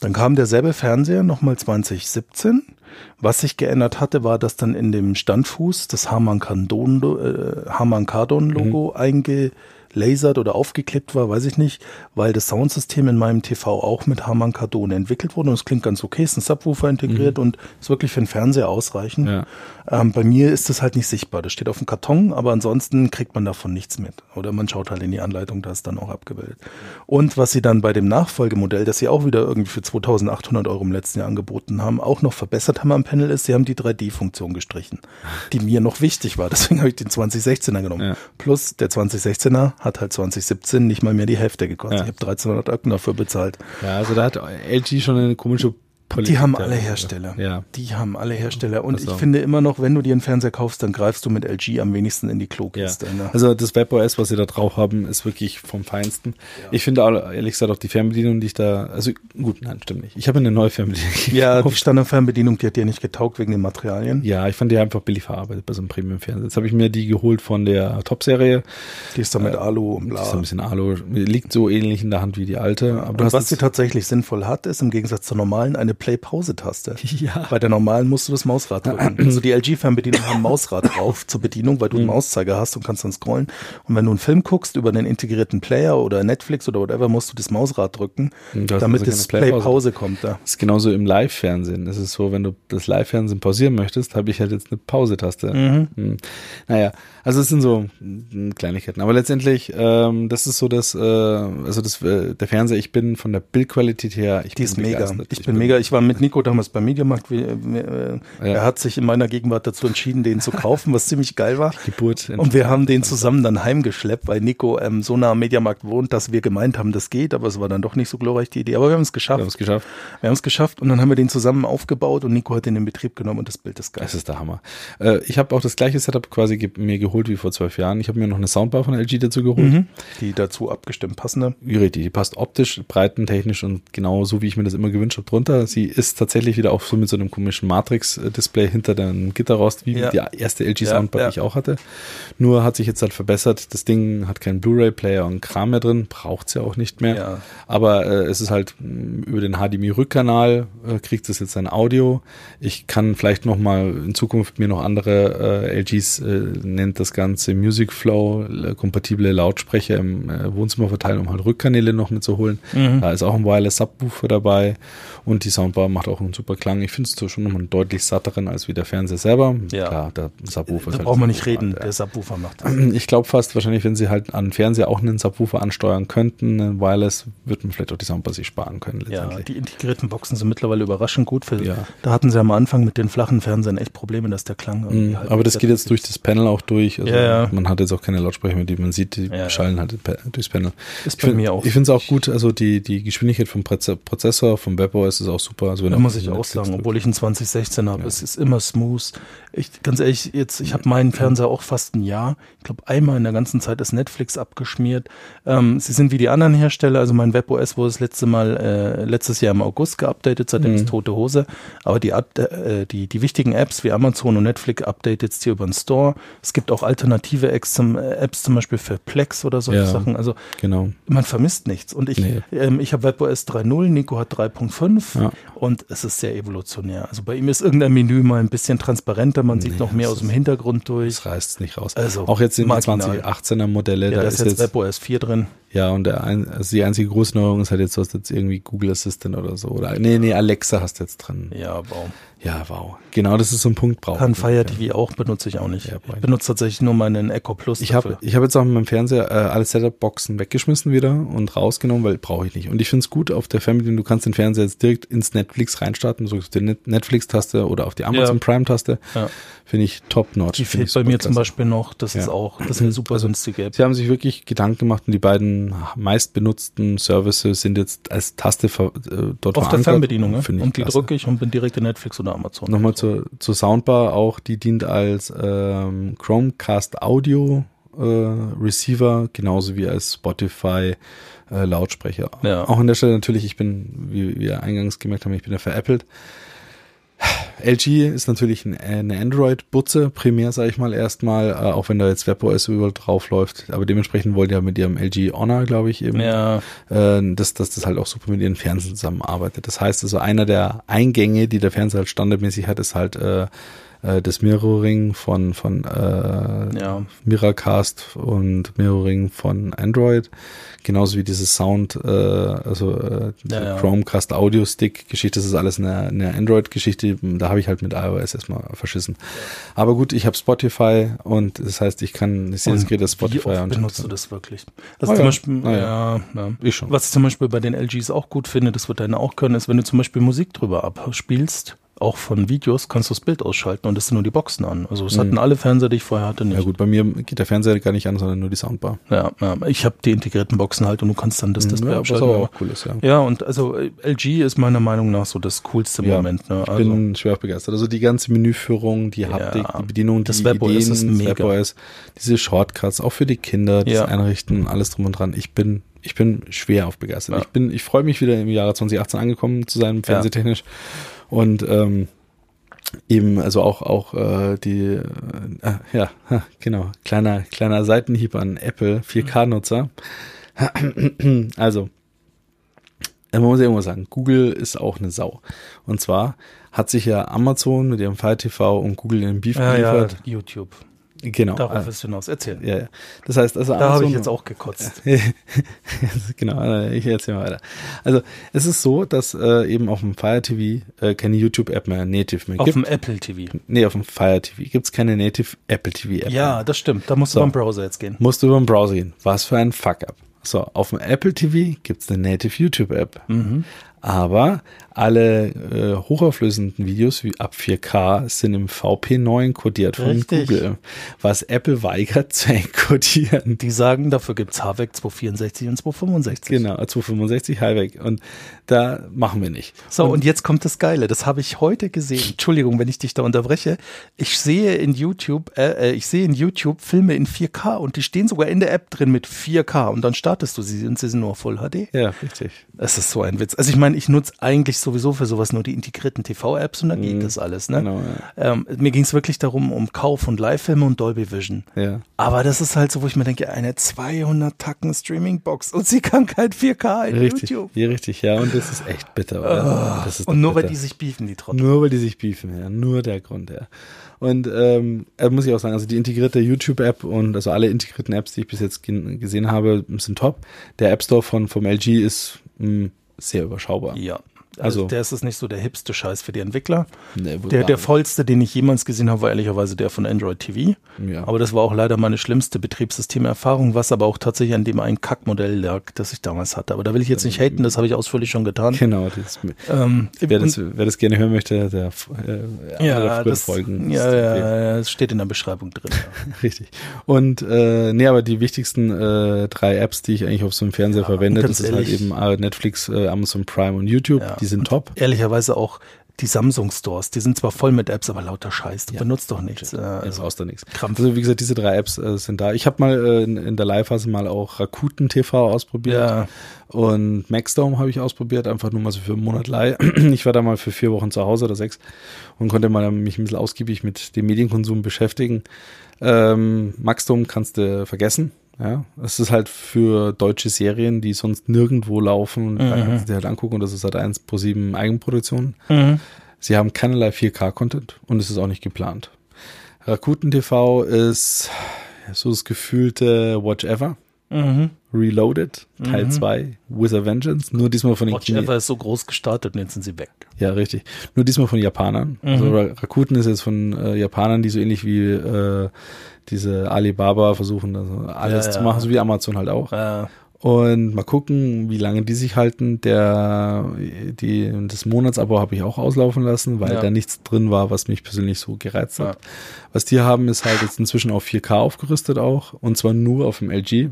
Dann kam derselbe Fernseher nochmal 2017. Was sich geändert hatte, war, dass dann in dem Standfuß das Harman Kardon, äh, Harman Kardon Logo einge, lasert oder aufgeklippt war, weiß ich nicht, weil das Soundsystem in meinem TV auch mit Harman Kardon entwickelt wurde und es klingt ganz okay, ist ein Subwoofer integriert und ist wirklich für den Fernseher ausreichend. Ja. Ähm, bei mir ist das halt nicht sichtbar. Das steht auf dem Karton, aber ansonsten kriegt man davon nichts mit. Oder man schaut halt in die Anleitung, da ist dann auch abgebildet. Und was sie dann bei dem Nachfolgemodell, das sie auch wieder irgendwie für 2800 Euro im letzten Jahr angeboten haben, auch noch verbessert haben am Panel ist, sie haben die 3D-Funktion gestrichen, die mir noch wichtig war. (laughs) Deswegen habe ich den 2016er genommen. Ja. Plus der 2016er hat halt 2017 nicht mal mehr die Hälfte gekostet. Ja. Ich habe 1300 Euro dafür bezahlt. Ja, also da hat LG schon eine komische Politik. Die haben da. alle Hersteller. Ja. Die haben alle Hersteller. Und Also. ich finde immer noch, wenn du dir einen Fernseher kaufst, dann greifst du mit LG am wenigsten in die Ja. Klokiste. Ne? Also das WebOS, was sie da drauf haben, ist wirklich vom Feinsten. Ich finde auch, ehrlich gesagt auch die Fernbedienung, die ich da, also gut, nein, stimmt nicht. Ich habe eine neue Fernbedienung. (laughs) Ja, die. Standardfernbedienung, die hat dir nicht getaugt wegen den Materialien. ja, ich fand die einfach billig verarbeitet bei so einem Premium-Fernseher. Jetzt habe ich mir die geholt von der Top-Serie. Die ist dann mit Alu und Die ist bla. ein bisschen Alu, liegt so ähnlich in der Hand wie die alte. Aber was sie tatsächlich sinnvoll hat, ist im Gegensatz zur normalen eine Play-Pause-Taste. (laughs) Ja. Bei der normalen musst du das Mausrad drücken. (clears throat) Also die LG-Fernbedienung haben ein Mausrad drauf zur Bedienung, weil du einen Mhm. Mauszeiger hast und kannst dann scrollen. Und wenn du einen Film guckst über den integrierten Player oder Netflix oder whatever, musst du das Mausrad drücken, du hast damit also das Play-Pause. Kommt da. Das ist genauso im Live-Fernsehen. Es ist so, wenn du das Live-Fernsehen pausieren möchtest, habe ich halt jetzt eine Pause-Taste. Mhm. Hm. Naja, also es sind so hm, Kleinigkeiten. Aber letztendlich, ähm, das ist so, dass, äh, also das, äh, der Fernseher, ich bin von der Bildqualität her, ich Die ist bin mega. begeistert. Ich bin mega. Ich war mit Nico damals beim Mediamarkt. Wir, äh, Ja. Er hat sich in meiner Gegenwart dazu entschieden, den zu kaufen, was ziemlich geil war. Geburt. Und wir haben den zusammen dann heimgeschleppt, weil Nico ähm, so nah am Mediamarkt wohnt, dass wir gemeint haben, das geht, aber es war dann doch nicht so glorreich die Idee. Aber wir haben es geschafft. Wir haben es geschafft. Wir haben es geschafft und dann haben wir den zusammen aufgebaut und Nico hat den in Betrieb genommen und das Bild ist geil. Das ist der Hammer. Äh, ich habe auch das gleiche Setup quasi mir geholt wie vor zwölf Jahren. Ich habe mir noch eine Soundbar von LG dazu geholt. Mhm. Die dazu abgestimmt passende. Richtig, die passt optisch, breitentechnisch und genau so, wie ich mir das immer gewünscht habe, drunter. Sie ist tatsächlich wieder auch so mit so einem komischen Matrix-Display hinter dem Gitterrost, wie Ja. die erste LG Ja, Soundbar, ja. die ich auch hatte. Nur hat sich jetzt halt verbessert. Das Ding hat keinen Blu-ray-Player und Kram mehr drin, braucht's ja auch nicht mehr. Ja. Aber äh, es ist halt mh, über den HDMI-Rückkanal äh, kriegt es jetzt sein Audio. Ich kann vielleicht noch mal in Zukunft mir noch andere äh, LGs äh, nennt das Ganze Music Flow äh, kompatible Lautsprecher im äh, Wohnzimmer verteilen, um halt Rückkanäle noch mitzuholen. Mhm. Da ist auch ein Wireless Subwoofer dabei und die Soundbar macht auch einen super Klang. Ich finde es schon nochmal einen deutlich satteren als wie der Fernseher selber. Ja. Klar, der Subwoofer Da halt braucht man nicht reden, der Subwoofer macht das. Ich glaube fast, wahrscheinlich, wenn sie halt an den Fernseher auch einen Subwoofer ansteuern könnten, einen Wireless, wird man vielleicht auch die Soundbar sich sparen können Ja, die integrierten Boxen sind mittlerweile überraschend gut. Für, Ja. Da hatten sie am Anfang mit den flachen Fernsehern echt Probleme, dass der Klang Mhm, halt aber das geht jetzt durch das Panel auch durch. Also Ja, ja. Man hat jetzt auch keine Lautsprecher mehr, die man sieht, die Ja, schallen halt durchs Panel. Ist Ich bei find- mir auch Ich finde es auch gut, also die, die Geschwindigkeit vom Proze- Prozessor, vom WebOS ist auch super. Also wenn muss ich auch sagen, obwohl ich einen 2016 habe, es ist immer smooth. Ich, ganz ehrlich, jetzt, ich habe meinen Fernseher auch fast ein Jahr. Ich glaube, einmal in der ganzen Zeit ist Netflix abgeschmiert. Ähm, sie sind wie die anderen Hersteller, also mein WebOS wurde das letzte Mal äh, letztes Jahr im August geupdatet, seitdem ist tote Hose. Aber die, äh, die, die wichtigen Apps wie Amazon und Netflix update jetzt hier über den Store. Es gibt auch alternative Apps zum, äh, Apps zum Beispiel für Plex oder solche Ja. Sachen. Also Genau. man vermisst nichts. Und ich, Nee. ähm, ich habe WebOS 3.0, Nico hat 3.5 Ja. und es ist sehr evolutionär. Also bei ihm ist irgendein Menü mal ein bisschen transparenter, man sieht Nee, noch mehr aus dem Hintergrund durch. Das reißt nicht raus. Also, auch jetzt in die marginal. 2018er Modelle, Ja, da ist jetzt jetzt, WebOS 4 drin. ja, und ein, also die einzige Großneuerung ist halt jetzt, du hast jetzt irgendwie Google Assistant oder so. Oder, nee, nee, Alexa hast du jetzt drin. Ja, wow. Ja, wow. Genau, das ist so ein Punkt, braucht Kann. Fire TV auch, benutze ich auch nicht. Ja, ich benutze tatsächlich nur meinen Echo Plus. Ich habe ich hab jetzt auch mit meinem Fernseher äh, alle Setup-Boxen weggeschmissen wieder und rausgenommen, weil brauche ich nicht. Und ich finde es gut auf der Fernbedienung, du kannst den Fernseher jetzt direkt ins Netflix reinstarten, du drückst die Net Netflix-Taste oder auf die Amazon Ja. Prime-Taste. Ja. Finde ich top-notch. Die fehlt bei mir zum. Beispiel noch. Das ist Ja. auch, das ist eine super günstige App. Sie haben sich wirklich Gedanken gemacht und die beiden meistbenutzten Services sind jetzt als Taste ver, äh, dort Auf der. Fernbedienung, ne? Finde ich Und die klasse. drücke ich und bin direkt in Netflix oder Amazon. Nochmal zur, zur Soundbar auch, die dient als ähm, Chromecast Audio äh, Receiver, genauso wie als Spotify äh, Lautsprecher. Ja. Auch an der Stelle natürlich, ich bin, wie wir eingangs gemerkt haben, ich bin ja veräppelt. LG ist natürlich ein, eine Android-Butze, primär sage ich mal erstmal, äh, auch wenn da jetzt WebOS überall drauf läuft. Aber dementsprechend wollen die ja mit ihrem LG Honor, glaube ich, eben Ja, äh, dass, dass das halt auch super mit ihren Fernsehen zusammenarbeitet. Das heißt also, einer der Eingänge, die der Fernseher halt standardmäßig hat, ist halt äh, äh, das Mirroring von, von äh, Ja. Miracast und Mirroring von Android. Genauso wie dieses Sound, äh, also äh, Ja. Chromecast Audio Stick Geschichte, das ist alles eine, eine Android-Geschichte. Da habe ich halt mit iOS erstmal verschissen. Aber gut, ich habe Spotify und das heißt, ich kann, ich sehe das Gerät das Spotify Wie oft und benutzt du das wirklich? Also Ah, zum. Beispiel, Ah, ja. ja, ja. Ich schon. Was ich zum Beispiel bei den LGs auch gut finde, das wird deine auch können, ist, wenn du zum Beispiel Musik drüber abspielst, auch von Videos, kannst du das Bild ausschalten und das sind nur die Boxen an. Also das hatten alle Fernseher, die ich vorher hatte, nicht. Mhm. Ja gut, bei mir geht der Fernseher gar nicht an, sondern nur die Soundbar. Ja, ja. ich habe die integrierten Boxen halt und du kannst dann das Display ja, was abschalten. aber auch cool ist, ja. Ja, und also äh, LG ist meiner Meinung nach so das coolste Ja, Moment. Ne? Ich Also, bin schwer begeistert. Also die ganze Menüführung, die Haptik, die Bedienung, das die WebOS Ideen, ist mega. das WebOS, diese Shortcuts, auch für die Kinder, das Ja. Einrichten, alles drum und dran. Ich bin, ich bin schwer auf begeistert. Ja. Ich bin, ich freue mich wieder im Jahre 2018 angekommen zu sein, fernsehtechnisch. Und ähm, eben, also auch, auch äh, die, äh, ja, ha, genau, kleiner, kleiner Seitenhieb an Apple, 4K-Nutzer. (clears throat) Also, man muss ja irgendwo sagen, Google ist auch eine Sau. Und zwar hat sich ja Amazon mit ihrem Fire TV und Google den Beef ja, ja, geliefert. YouTube. Genau. Darauf du hinaus. Erzähl. ja, ja. Das heißt, also Da habe ich jetzt auch gekotzt. (laughs) genau, äh, ich erzähle mal weiter. Also es ist so, dass äh, eben auf dem Fire TV äh, keine YouTube-App mehr native mehr Auf gibt. dem Apple TV. nee, auf dem Fire TV gibt's keine native Apple TV-App. Ja, mehr. das stimmt. Da musst So. du beim Browser jetzt gehen. Musst du über den Browser gehen. Was für ein Fuck-up. So, auf dem Apple TV gibt's eine native YouTube-App. Mhm. Aber alle äh, hochauflösenden Videos wie ab 4K sind im VP9 kodiert von Richtig. Google, was Apple weigert zu encodieren. Die sagen, dafür gibt's HWEG 264 und 265. Genau, 265 Highweg. Und da machen wir nicht. So, und, jetzt kommt das Geile. Das habe ich heute gesehen. Entschuldigung, wenn ich dich da unterbreche. Ich sehe in YouTube, äh, äh, ich sehe in YouTube Filme in 4K und die stehen sogar in der App drin mit 4K und dann startest du sie und sie sind nur Full HD. Ja, richtig. Es ist so ein Witz. Also ich meine, ich nutze eigentlich sowieso für sowas nur die integrierten TV-Apps und da geht das alles. Ne? Genau, ähm, mir ging es wirklich darum, um Kauf- und Live-Filme und Dolby Vision. Ja. Aber das ist halt so, wo ich mir denke, eine 200 Tacken Streaming-Box und sie kann kein 4K in Richtig. YouTube. Ja, richtig. Ja, und das ist echt bitter. Oder? Ist Und nur bitter. weil die sich beefen, die Trottel. Nur weil die sich beefen, ja. Nur der Grund, ja. Und ähm, äh, muss ich auch sagen, also die integrierte YouTube-App und also alle integrierten Apps, die ich bis jetzt gesehen habe, sind top. Der App Store von vom LG ist mh, sehr überschaubar. Ja. Also- Also, der ist es nicht so der hipste Scheiß für die Entwickler. Nee, Der, der vollste, den ich jemals gesehen habe, war ehrlicherweise der von Android TV. Ja. Aber das war auch leider meine schlimmste Betriebssystemerfahrung, was aber auch tatsächlich an dem einen Kackmodell lag, das ich damals hatte. Aber da will ich jetzt nicht haten, das habe ich ausführlich schon getan. Genau, das, Ähm, wer, das, wer das gerne hören möchte, der äh, ja, das, Folgen. ja, ja, ja, es steht in der Beschreibung drin. Ja. (laughs) Richtig. Und äh, nee, aber die wichtigsten äh, drei Apps, die ich eigentlich auf so einem Fernseher verwende, ganz das ist halt ehrlich. eben äh, Netflix, äh, Amazon Prime und YouTube. Ja. Die sind top. Ehrlicherweise auch die Samsung Stores, die sind zwar voll mit Apps, aber lauter Scheiß, du benutzt doch nichts. Äh, Ja, also, brauchst du nichts. Krampf. Also wie gesagt, diese drei Apps äh, sind da. Ich habe mal äh, in, in der Live-Phase mal auch Rakuten TV ausprobiert Ja. und Maxdome habe ich ausprobiert, einfach nur mal so für einen Monat Leih. (clears throat) Ich war da mal für vier Wochen zu Hause oder sechs und konnte mal mich ein bisschen ausgiebig mit dem Medienkonsum beschäftigen. Ähm, Maxdome kannst du vergessen. Ja, es ist halt für deutsche Serien, die sonst nirgendwo laufen, da kannst du dir halt angucken und das ist halt eins pro sieben Eigenproduktion. Mhm. Sie haben keinerlei 4K-Content und es ist auch nicht geplant. Rakuten TV ist so das gefühlte Watch Ever. Mhm. Reloaded, Teil 2, With a Vengeance, nur diesmal von den Watch Chine- Ever ist so groß gestartet und jetzt sind sie weg. Ja, richtig. Nur diesmal von Japanern. Also Ra- Rakuten ist jetzt von äh, Japanern, die so ähnlich wie äh, diese Alibaba versuchen, also alles Ja, zu ja. machen, so wie Amazon halt auch. Äh, Und mal gucken, wie lange die sich halten. Der, die, das Monatsabo habe ich auch auslaufen lassen, weil Ja. da nichts drin war, was mich persönlich so gereizt hat. Ja. Was die haben, ist halt jetzt inzwischen auf 4K aufgerüstet auch. Und zwar nur auf dem LG.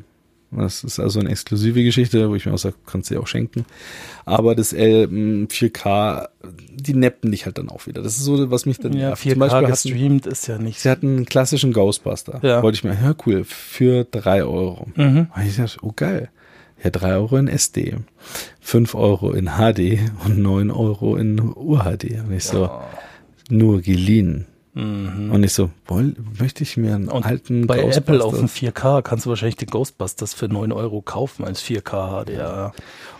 Das ist also eine exklusive Geschichte, wo ich mir auch sage, kannst du dir auch schenken. Aber das L, m, 4K, die neppen dich halt dann auch wieder. Das ist so, was mich dann ja, nervt. 4K hatten, gestreamt ist ja nicht Sie hatten einen klassischen Ghostbuster. Ja. Wollte ich mir, ja cool, für drei Euro. Mhm. Und ich dachte, oh geil. Ja, drei Euro in SD, fünf Euro in HD und neun Euro in UHD. Und ich so, nur geliehen. Und ich so, woll, möchte ich mir einen Und alten bei Apple auf dem Ghostbusters? 4K kannst du wahrscheinlich den Ghostbusters für 9 Euro kaufen als 4K HDR.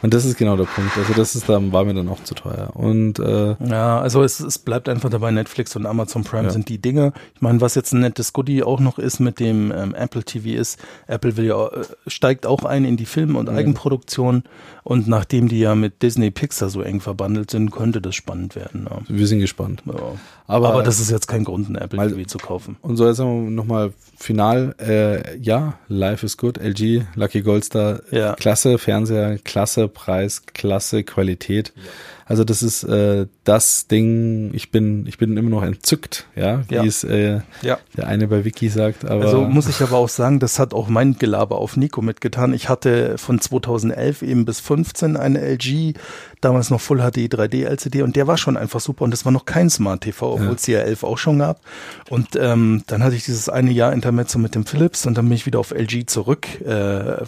Und das ist genau der Punkt. Also das ist dann, war mir dann auch zu teuer. Und äh, Ja, also es, es bleibt einfach dabei, Netflix und Amazon Prime Ja. sind die Dinge. Ich meine, was jetzt ein nettes Goodie auch noch ist mit dem ähm, Apple TV ist, Apple will ja, äh, steigt auch ein in die Film- und Eigenproduktion und nachdem die ja mit Disney Pixar so eng verbandelt sind, könnte das spannend werden. Ja. wir sind gespannt. Ja. Aber- Aber, das ist jetzt kein Grund, ein Apple TV zu kaufen. Und so jetzt nochmal final. Äh, ja, Life is good. LG, Lucky Goldstar, Ja. klasse Fernseher, klasse Preis, klasse Qualität. Also das ist äh, das Ding. Ich bin, ich bin immer noch entzückt, ja, wie Ja. es äh, Ja. der eine bei Wiki sagt. Aber Also muss ich aber auch sagen, das hat auch mein Gelaber auf Nico mitgetan. Ich hatte von 2011 eben bis 15 eine LG, damals noch Full HD 3D LCD und der war schon einfach super und das war noch kein Smart TV, obwohl es ja 11 auch schon gab. Und ähm, dann hatte ich dieses eine Jahr Intermezzo mit dem Philips und dann bin ich wieder auf LG zurück, äh, äh,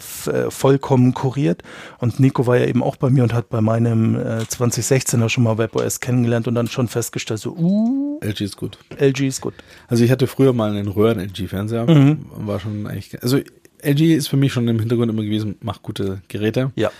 vollkommen kuriert. Und Nico war ja eben auch bei mir und hat bei meinem äh, 2016er schon mal WebOS kennengelernt und dann schon festgestellt, so, uh, LG ist gut. LG ist gut. Also ich hatte früher mal einen Röhren-LG-Fernseher. Mhm. War schon eigentlich. Also LG ist für mich schon im Hintergrund immer gewesen, macht gute Geräte. Ja.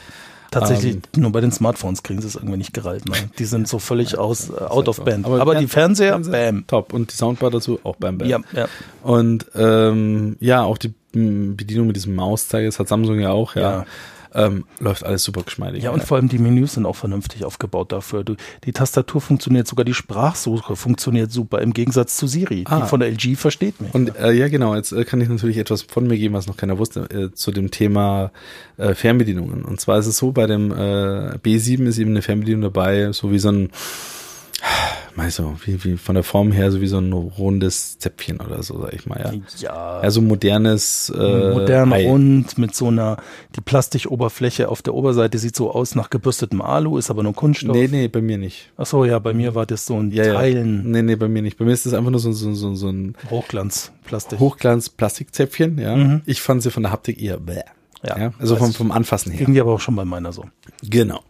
Tatsächlich, Ähm, nur bei den Smartphones kriegen sie es irgendwie nicht gerallt. Ne? Die sind so völlig aus, äh, out of band. Aber Aber, die Fernseher, Fernseher, bam. Top. Und die Soundbar dazu auch bam, bam. Ja, ja. Und ähm, ja, auch die Bedienung mit diesem Mauszeiger, das hat Samsung ja auch, ja. Ja. Ähm, läuft alles super geschmeidig. ja, und vor allem die Menüs sind auch vernünftig aufgebaut dafür. Du, die Tastatur funktioniert, sogar die Sprachsuche funktioniert super, im Gegensatz zu Siri. Ah. Die von der LG versteht mich. Und äh, ja, genau, jetzt äh, kann ich natürlich etwas von mir geben, was noch keiner wusste, äh, zu dem Thema äh, Fernbedienungen. Und zwar ist es so, bei dem äh, B7 ist eben eine Fernbedienung dabei, so wie so ein, meinst du, wie, wie von der Form her, so wie so ein rundes Zäpfchen oder so, sag ich mal, ja. ja, Ja, so modernes äh, modern Ei. rund mit so einer, die Plastikoberfläche auf der Oberseite sieht so aus nach gebürstetem Alu, ist aber nur Kunststoff. Nee, nee, bei mir nicht. Ach so, ja, bei mir war das so ein Ja, ja. Teilen, Nee, nee, bei mir nicht. Bei mir ist das einfach nur so, so, so, so ein Hochglanzplastik. Hochglanz-Plastikzäpfchen, ja. Mhm. Ich fand sie von der Haptik eher bäh. Ja, Ja, also vom, weiß vom Anfassen her. Ging die aber auch schon bei meiner so. Genau.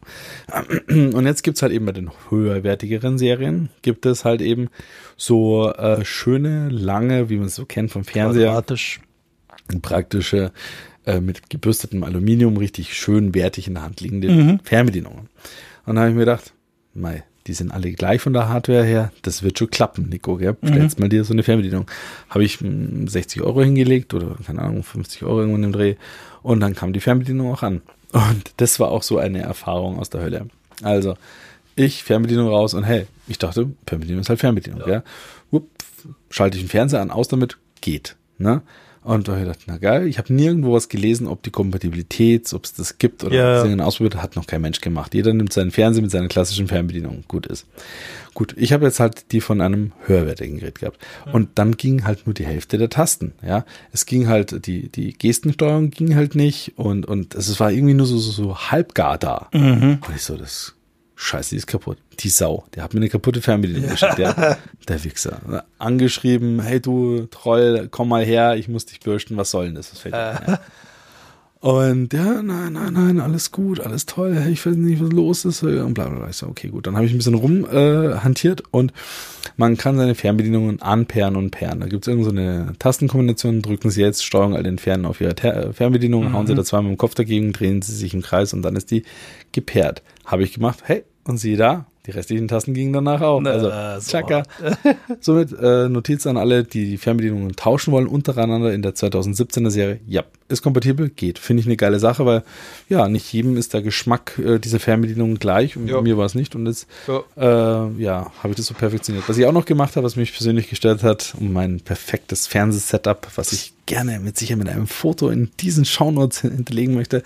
(clears throat) Und jetzt gibt's halt eben bei den höherwertigeren Serien, gibt es halt eben so äh, schöne, lange, wie man es so kennt vom Fernseher, Quadratisch. praktische, äh, mit gebürstetem Aluminium, richtig schön wertig in der Hand liegende Fernbedienungen. Und da habe ich mir gedacht, mei, die sind alle gleich von der Hardware her, das wird schon klappen, Nico, gell? Jetzt mal dir so eine Fernbedienung. Habe ich mm, 60 Euro hingelegt oder, keine Ahnung, 50 Euro irgendwo in dem Dreh. Und dann kam die Fernbedienung auch an. Und das war auch so eine Erfahrung aus der Hölle. Also, ich Fernbedienung raus und hey, ich dachte, Fernbedienung ist halt Fernbedienung, ja. Wupp, schalte ich den Fernseher an, aus damit, geht. Ne? Und da habe ich gedacht, na geil, ich habe nirgendwo was gelesen, ob die Kompatibilität, ob es das gibt oder Ja. irgendeinen ausprobiert, hat noch kein Mensch gemacht. Jeder nimmt seinen Fernseher mit seiner klassischen Fernbedienung, gut ist. Gut, ich habe jetzt halt die von einem höherwertigen Gerät gehabt. Und dann ging halt nur die Hälfte der Tasten, ja. Es ging halt, die, die Gestensteuerung ging halt nicht und, und es war irgendwie nur so, so, so halbgar da. Und ich so, das Scheiße, die ist kaputt. Die Sau. Der hat mir eine kaputte Fernbedienung geschickt, ja. Der Wichser. Angeschrieben, hey du Troll, komm mal her, ich muss dich bürsten, was soll denn das? Was fällt ja? Und ja, nein, nein, nein, alles gut, alles toll, ich weiß nicht, was los ist und bla bla bla. Ich so, okay, gut. Dann habe ich ein bisschen rumhantiert äh, und man kann seine Fernbedienungen anperren und perren. Da gibt es irgendeine so Tastenkombination, drücken Sie jetzt Steuerung all entfernen auf Ihre Ter Fernbedienung, hauen Sie da zweimal im Kopf dagegen, drehen Sie sich im Kreis und dann ist die geperrt. Habe ich gemacht, hey, und siehe da, die restlichen Tasten gingen danach auch. Na, Also, so. tschakka. (laughs) Somit äh, Notiz an alle, die die Fernbedienungen tauschen wollen, untereinander in der 2017er Serie. Ja, ist kompatibel, geht. Finde ich eine geile Sache, weil ja, nicht jedem ist der Geschmack äh, dieser Fernbedienung gleich und mir war es nicht. Und jetzt äh, ja, habe ich das so perfektioniert. Was ich auch noch gemacht habe, was mich persönlich gestört hat, um mein perfektes Fernsehsetup, was ich gerne mit sicher mit einem Foto in diesen Shownotes (laughs) hinterlegen möchte,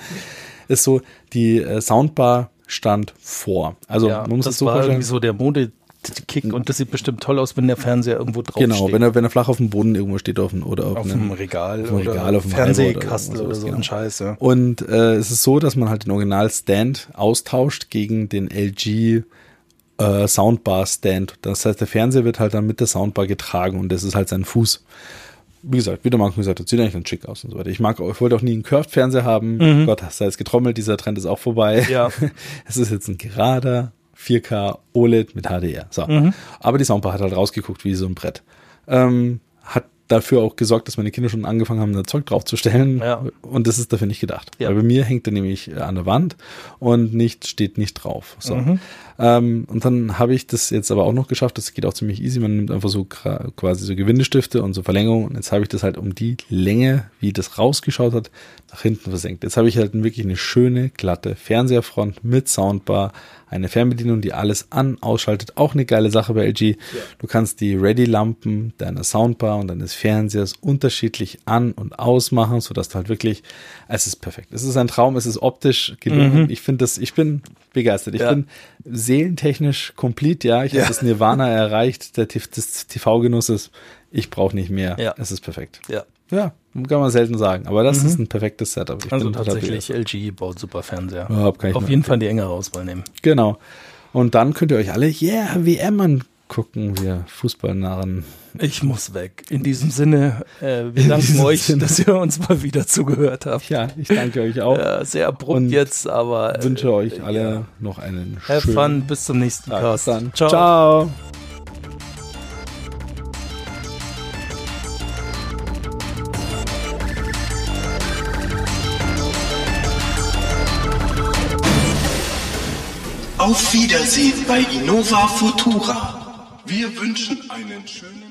ist so, die äh, Soundbar stand vor. Also ja, man muss das es so war vorstellen. irgendwie so der Mode-Kick und das sieht bestimmt toll aus, wenn der Fernseher irgendwo drauf Genau, steht. wenn er, wenn er flach auf dem Boden irgendwo steht auf dem, oder auf, auf einem Regal, auf dem Regal, oder auf dem Fernsehkastel Highboard oder so genau. ein Scheiß, ja. Und äh, es ist so, dass man halt den Original-Stand austauscht gegen den LG äh, Soundbar-Stand. Das heißt, der Fernseher wird halt dann mit der Soundbar getragen und das ist halt sein Fuß. Wie gesagt, wie der Marco gesagt hat, sieht eigentlich ganz schick aus und so weiter. Ich mag, ich wollte auch nie einen Curved-Fernseher haben. Gott, sei es getrommelt, dieser Trend ist auch vorbei. Mhm. Ja. (laughs) es ist jetzt ein gerader, 4K OLED mit HDR. So. Mhm. Aber die Soundbar hat halt rausgeguckt wie so ein Brett. Ähm, hat dafür auch gesorgt, dass meine Kinder schon angefangen haben, da Zeug draufzustellen. Ja. Und das ist dafür nicht gedacht. Ja. Weil bei mir hängt er nämlich an der Wand und nicht, steht nicht drauf. So. Mhm. Ähm, und dann habe ich das jetzt aber auch noch geschafft. Das geht auch ziemlich easy. Man nimmt einfach so quasi so Gewindestifte und so Verlängerungen. Und jetzt habe ich das halt um die Länge, wie das rausgeschaut hat, nach hinten versenkt. Jetzt habe ich halt wirklich eine schöne, glatte Fernseherfront mit Soundbar, eine Fernbedienung, die alles an, ausschaltet. Auch eine geile Sache bei LG. Du kannst die Ready-Lampen deiner Soundbar und deines Fernsehers unterschiedlich an- und ausmachen, sodass du halt wirklich, es ist perfekt. Es ist ein Traum, es ist optisch gelungen. Ich finde das, ich bin begeistert. Ich Ja. bin seelentechnisch komplett, ja. Ich Ja. habe das Nirvana erreicht, der, des TV-Genusses. Ich brauche nicht mehr. Ja. Es ist perfekt. Ja. Ja, kann man selten sagen. Aber das ist ein perfektes Setup. Ich Also tatsächlich, LG baut super Fernseher. Ich Auf jeden Fall die engere Auswahl nehmen. Genau. Und dann könnt ihr euch alle, yeah, WM angucken, wir Fußballnarren. Ich muss weg. In diesem Sinne, äh, wir danken diesem euch, Sinne. dass ihr uns mal wieder zugehört habt. Ja, ich danke euch auch. Ja, sehr abrupt Und jetzt, aber äh, Wünsche euch alle ja. noch einen Have schönen fun, bis zum nächsten Tag. Cast. Bis dann. Ciao. Ciao. Auf Wiedersehen bei Innova Futura. Wir wünschen einen schönen